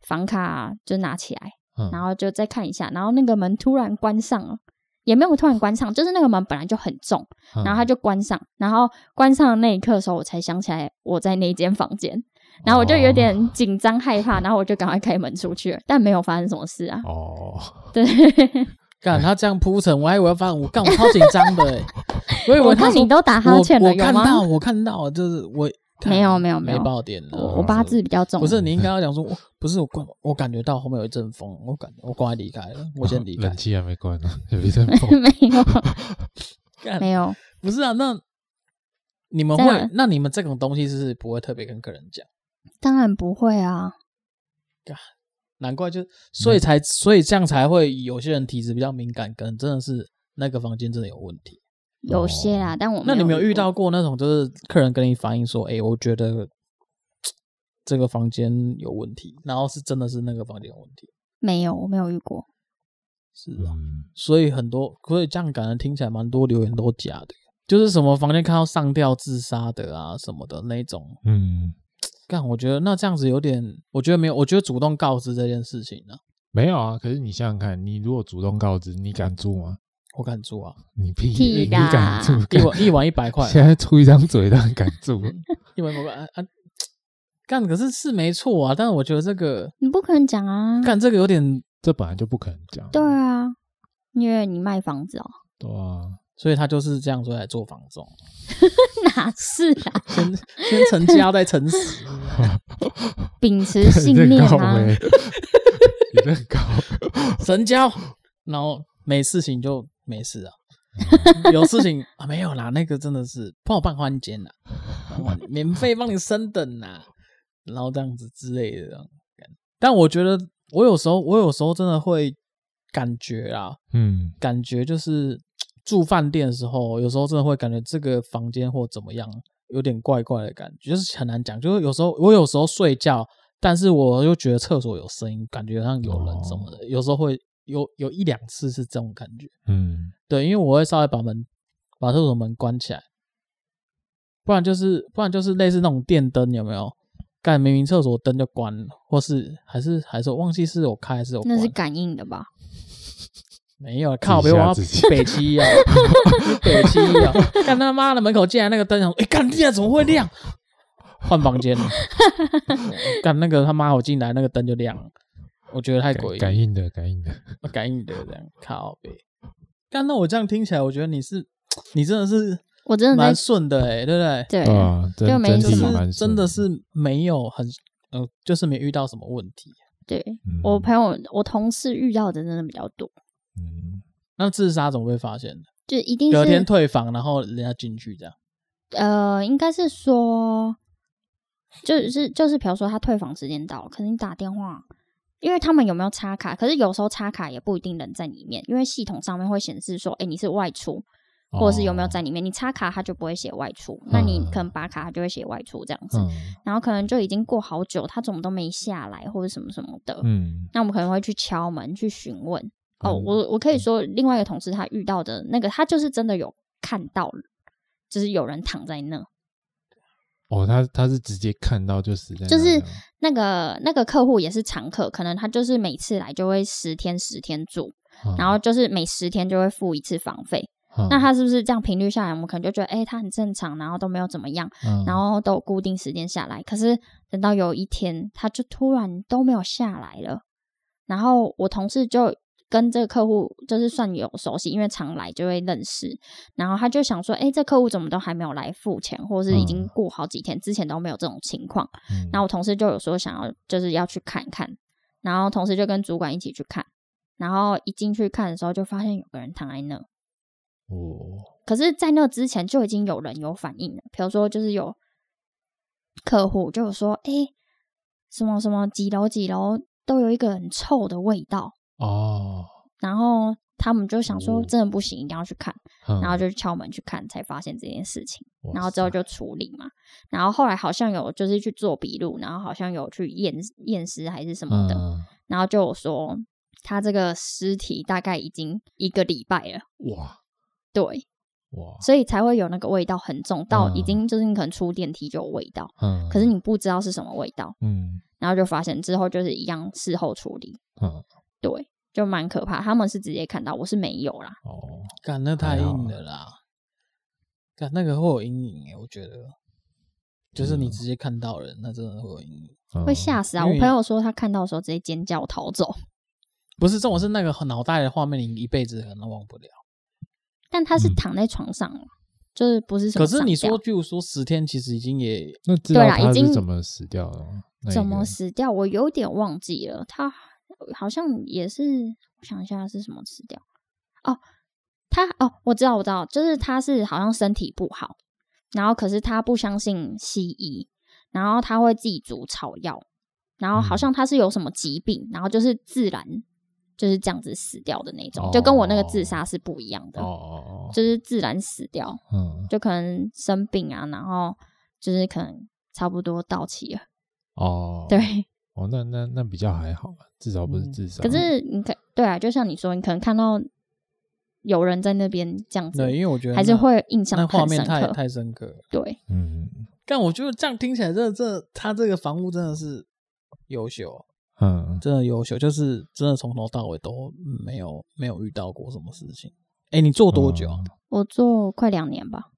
房卡就拿起来，嗯、然后就再看一下，然后那个门突然关上了，也没有突然关上，就是那个门本来就很重，嗯、然后它就关上，然后关上的那一刻的时候，我才想起来我在那间房间，然后我就有点 紧张害怕，哦、然后我就赶快开门出去了，但没有发生什么事啊。哦，对，干他这样铺陈，我还以为要发生，我干我超紧张的，我以为他我看你都打哈欠了，我看到我看到就是我。没有没有没有没爆点的，我我八字比较重。不是你应该要讲说，我不是我关，我感觉到后面有一阵风，我感我赶快离开了，我先离开。冷气还没关呢，有一阵风。没有，没有。不是啊，那你们会？那你们这种东西是不是不会特别跟客人讲？当然不会啊。难怪就所以才所以这样才会有些人体质比较敏感，可能真的是那个房间真的有问题。有些啦，但我那你没有遇到过过那种，就是客人跟你反映说，哎、欸，我觉得这个房间有问题，然后是真的是那个房间有问题？没有，我没有遇过。是啊，所以很多，所以这样感觉听起来蛮多留言都假的，就是什么房间看到上吊自杀的啊什么的那种。嗯，干，我觉得那这样子有点，我觉得没有，我觉得主动告知这件事情呢、啊，没有啊。可是你想想看，你如果主动告知，你敢住吗？我敢住啊！你屁，屁你敢住？一晚一晚一百块，现在出一张嘴，都很敢住。一晚一百块啊啊！干，可是是没错啊，但是我觉得这个你不可能讲啊！干这个有点，这本来就不可能讲。对啊，因为你卖房子哦。对啊，所以他就是这样说来做房仲。哪是啊？先先成家再成死，秉持信念啊！你很高，成交，然后没事情就。没事啊，有事情啊没有啦，那个真的是帮我办换间啦，免费帮你升等啦，然后这样子之类的。但我觉得我有时候我有时候真的会感觉啊，嗯，感觉就是 住饭店的时候，有时候真的会感觉这个房间或怎么样有点怪怪的感觉，就是很难讲。就是有时候我有时候睡觉，但是我又觉得厕所有声音，感觉像有人什么的，有时候会。有有一两次是这种感觉，嗯，对，因为我会稍微把门把厕所门关起来，不然就是不然就是类似那种电灯有没有？干明明厕所灯就关了，或是还是还是我忘记是我开还是我关？那是感应的吧？没有，靠，别往北七啊，北七啊！干他妈的门口进来那个灯，哎，干进来怎么会亮？换房间了，干那个他妈我进来那个灯就亮了。我觉得太诡异，感应的，感应的，感应的这样靠北。但那我这样听起来，我觉得你是，你真的是，我真的蛮顺的哎，对不对？对啊，就没什么，真的是没有很，呃，就是没遇到什么问题。对、嗯、我朋友，我同事遇到的真的比较多。嗯，那自杀怎么会发现的？就一定是隔天退房，然后人家进去这样。呃，应该是说，就是就是，比如说他退房时间到了，可能你打电话。因为他们有没有插卡？可是有时候插卡也不一定人在里面，因为系统上面会显示说，哎，你是外出，或者是有没有在里面。哦、你插卡，它就不会写外出，嗯、那你可能拔卡，它就会写外出这样子。嗯、然后可能就已经过好久，他怎么都没下来，或者什么什么的。嗯，那我们可能会去敲门去询问。嗯、哦，我我可以说另外一个同事他遇到的那个，他就是真的有看到，就是有人躺在那。哦，他他是直接看到就死在，就是那个那个客户也是常客，可能他就是每次来就会十天十天住，嗯、然后就是每十天就会付一次房费。嗯、那他是不是这样频率下来，我们可能就觉得，哎、欸，他很正常，然后都没有怎么样，嗯、然后都有固定时间下来。可是等到有一天，他就突然都没有下来了，然后我同事就。跟这个客户就是算有熟悉，因为常来就会认识。然后他就想说：“哎，这客户怎么都还没有来付钱，或者是已经过好几天，之前都没有这种情况。”然后我同事就有说想要就是要去看看，然后同事就跟主管一起去看。然后一进去看的时候，就发现有个人躺在那。哦。可是，在那之前就已经有人有反应了，比如说就是有客户就有说：“哎，什么什么几楼几楼都有一个很臭的味道。”哦，然后他们就想说，真的不行，哦、一定要去看，嗯、然后就敲门去看，才发现这件事情，然后之后就处理嘛。然后后来好像有就是去做笔录，然后好像有去验验尸还是什么的，嗯、然后就有说他这个尸体大概已经一个礼拜了。哇，对，哇，所以才会有那个味道很重，到已经就是你可能出电梯就有味道，嗯，可是你不知道是什么味道，嗯，然后就发现之后就是一样事后处理，嗯，对。就蛮可怕，他们是直接看到，我是没有啦。哦，干那太硬了啦，干那个会有阴影诶，我觉得，就是你直接看到人，那真的会有阴影，会吓死啊！我朋友说他看到的时候直接尖叫逃走。不是，这种是那个脑袋的画面，你一辈子可能忘不了。但他是躺在床上，就是不是什么？可是你说，譬如说十天，其实已经也那对啦，已经怎么死掉了？怎么死掉？我有点忘记了他。好像也是，我想一下是什么吃掉哦。他哦，我知道，我知道，就是他是好像身体不好，然后可是他不相信西医，然后他会自己煮草药，然后好像他是有什么疾病，然后就是自然就是这样子死掉的那种，哦、就跟我那个自杀是不一样的。哦哦哦，就是自然死掉，嗯，就可能生病啊，然后就是可能差不多到期了。哦，对，哦，那那那比较还好，至少不是自杀。可是你可，对啊，就像你说，你可能看到有人在那边这样子，对，因为我觉得还是会印象那画面太太深刻。对，嗯，但我觉得这样听起来，这这他这个房屋真的是优秀。嗯，真的优秀，就是真的从头到尾都没有没有遇到过什么事情。哎、欸，你做多久？嗯、我做快两年吧。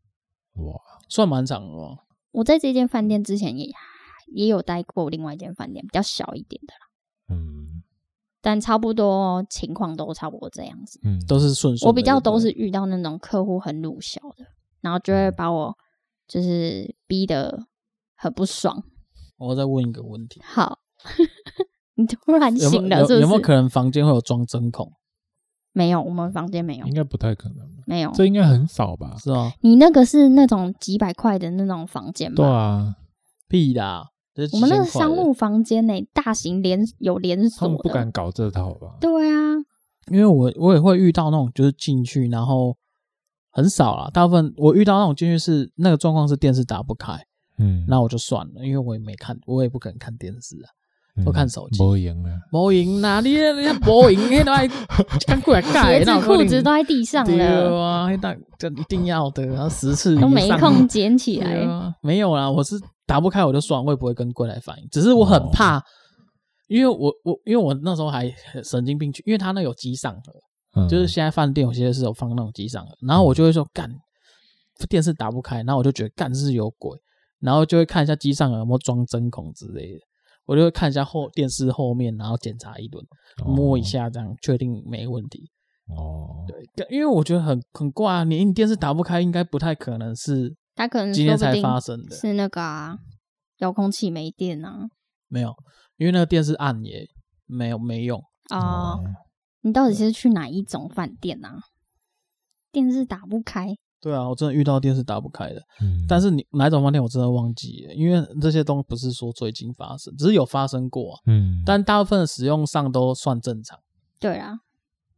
哇，算蛮长的哦。我在这间饭店之前也也有待过另外一间饭店，比较小一点的啦。嗯，但差不多情况都差不多这样子。嗯，都是顺顺。我比较都是遇到那种客户很鲁小的，然后就会把我就是逼得很不爽。我再问一个问题。好。你突然醒了，是不是？有没有可能房间会有装针孔？没有，我们房间没有，应该不太可能。没有，这应该很少吧？是啊，你那个是那种几百块的那种房间吗？对啊，屁啦！我们那个商务房间呢，大型连有连锁，他们不敢搞这套吧？对啊，因为我我也会遇到那种，就是进去然后很少啦，大部分我遇到那种进去是那个状况是电视打不开，嗯，那我就算了，因为我也没看，我也不可能看电视啊。都看手机，没赢了，没赢啦！你你看没赢，那都还赶 过来盖，鞋子裤子都在地上了。对啊，那这一定要的，然后十次都没空捡起来。啊、没有啦，我是打不开我就算，我也不会跟柜台反映。只是我很怕，哦、因为我我因为我那时候还神经病去，因为他那有机上盒，嗯、就是现在饭店有些是有放那种机上盒，然后我就会说干，电视打不开，然后我就觉得干是有鬼，然后就会看一下机上盒有没有装针孔之类的。我就会看一下后电视后面，然后检查一轮，摸一下，这样确定没问题。哦，对，因为我觉得很很怪啊，你你电视打不开，应该不太可能是它可能今天才发生的，是那个啊，遥控器没电啊？没有，因为那个电视按也没有没用哦。你到底是去哪一种饭店啊？电视打不开。对啊，我真的遇到电视打不开的，嗯，但是你哪种饭店我真的忘记了，因为这些东西不是说最近发生，只是有发生过，嗯，但大部分的使用上都算正常。对啊，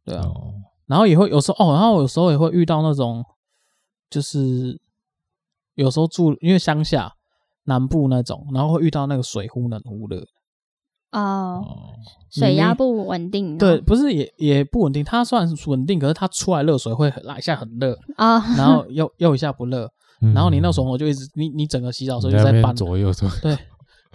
对啊，哦、然后也会有时候哦，然后有时候也会遇到那种，就是有时候住因为乡下南部那种，然后会遇到那个水忽冷忽热。哦，水压不稳定。对，不是也也不稳定，它算是稳定，可是它出来热水会来一下很热。啊，然后又又一下不热，然后你那时候我就一直你你整个洗澡的时候就在搬左右左，对，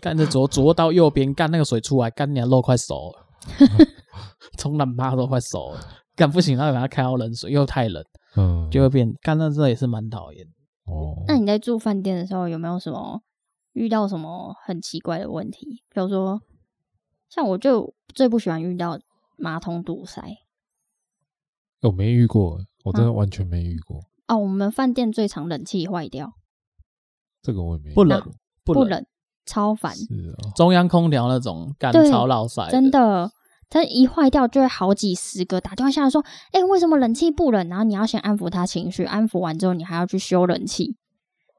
干着左左到右边，干那个水出来，干你的肉快熟了，从南巴都快熟了，干不行，然后把它开到冷水又太冷，嗯，就会变干那这也是蛮讨厌。哦，那你在住饭店的时候有没有什么遇到什么很奇怪的问题？比如说。像我就最不喜欢遇到马桶堵塞，我没遇过，我真的完全没遇过。啊、哦，我们饭店最常冷气坏掉，这个我也没不冷不冷，不冷超烦。是啊，中央空调那种干超老塞，真的，它一坏掉就会好几十个打电话下来说：“哎、欸，为什么冷气不冷？”然后你要先安抚他情绪，安抚完之后你还要去修冷气。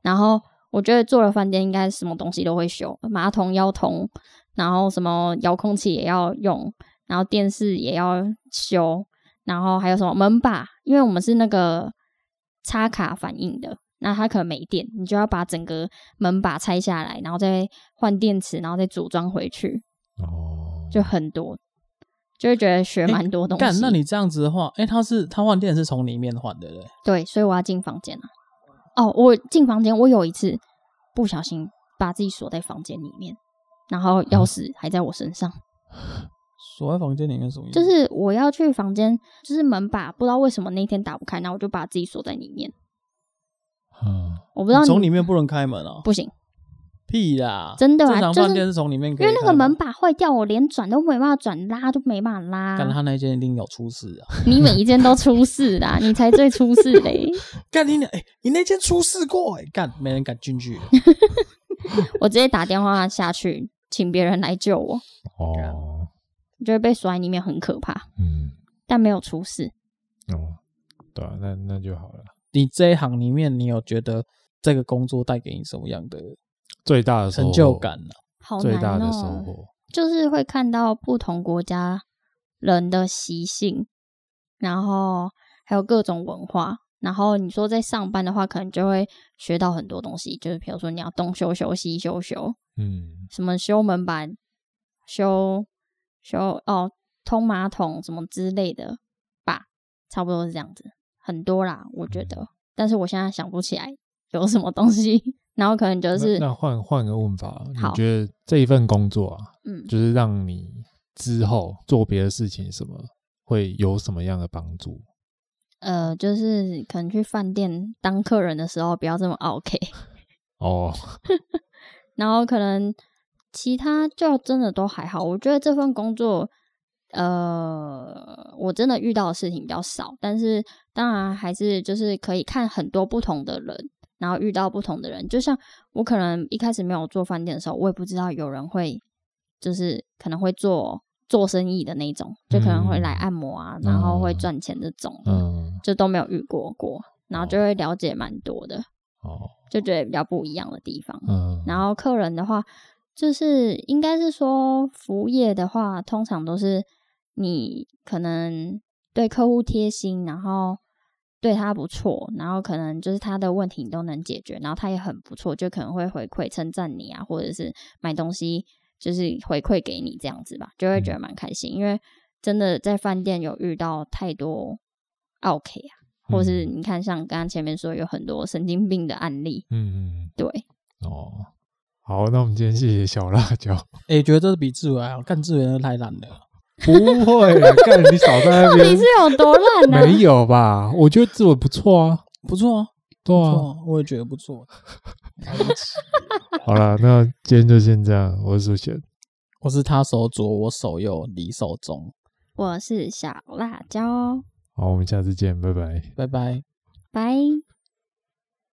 然后我觉得做了饭店应该什么东西都会修，马桶要通。然后什么遥控器也要用，然后电视也要修，然后还有什么门把，因为我们是那个插卡反应的，那它可能没电，你就要把整个门把拆下来，然后再换电池，然后再组装回去。哦，就很多，就会觉得学蛮多东西。干，那你这样子的话，哎，他是他换电是从里面换的，对不对？对，所以我要进房间了。哦，我进房间，我有一次不小心把自己锁在房间里面。然后钥匙还在我身上，锁在房间里面什么意思？就是我要去房间，就是门把不知道为什么那天打不开，然后我就把自己锁在里面。嗯，我不知道从里面不能开门啊，不行，屁啦，真的啊，正常饭店是从里面可以开，因为那个门把坏掉，我连转都没办法转，拉都没办法拉。但他那间一定有出事啊！你每一间都出事啦，你才最出事嘞！干你那哎，你那间出事过哎，干没人敢进去。我直接打电话下去，请别人来救我。哦，你觉得被锁在里面，很可怕。嗯，但没有出事。哦，对啊，那那就好了。你这一行里面，你有觉得这个工作带给你什么样的最大的成就感呢？好难哦，最大的收获就是会看到不同国家人的习性，然后还有各种文化。然后你说在上班的话，可能就会学到很多东西，就是比如说你要东修修西修修，嗯，什么修门板、修修哦通马桶什么之类的吧，差不多是这样子，很多啦，我觉得。嗯、但是我现在想不起来有什么东西，然后可能就是那换换个问法，你觉得这一份工作啊，嗯，就是让你之后做别的事情什么会有什么样的帮助？呃，就是可能去饭店当客人的时候，不要这么 OK 哦。然后可能其他就真的都还好。我觉得这份工作，呃，我真的遇到的事情比较少，但是当然还是就是可以看很多不同的人，然后遇到不同的人。就像我可能一开始没有做饭店的时候，我也不知道有人会就是可能会做。做生意的那种，就可能会来按摩啊，嗯、然后会赚钱这种，嗯，就都没有遇过过，然后就会了解蛮多的，哦，就觉得比较不一样的地方。嗯，然后客人的话，就是应该是说服务业的话，通常都是你可能对客户贴心，然后对他不错，然后可能就是他的问题你都能解决，然后他也很不错，就可能会回馈称赞你啊，或者是买东西。就是回馈给你这样子吧，就会觉得蛮开心，嗯、因为真的在饭店有遇到太多 OK 啊，嗯、或是你看像刚刚前面说有很多神经病的案例，嗯嗯，对，哦，好，那我们今天谢谢小辣椒，哎、欸，觉得这比志伟还好，干志伟太懒了，不会，干你少在那边，你是有多烂呢？没有吧？我觉得自我不错啊，不错啊，对啊，我也觉得不错。好了，那今天就先这样。我是苏贤，我是他手左，我手右，你手中。我是小辣椒。好，我们下次见，拜拜，拜拜，拜。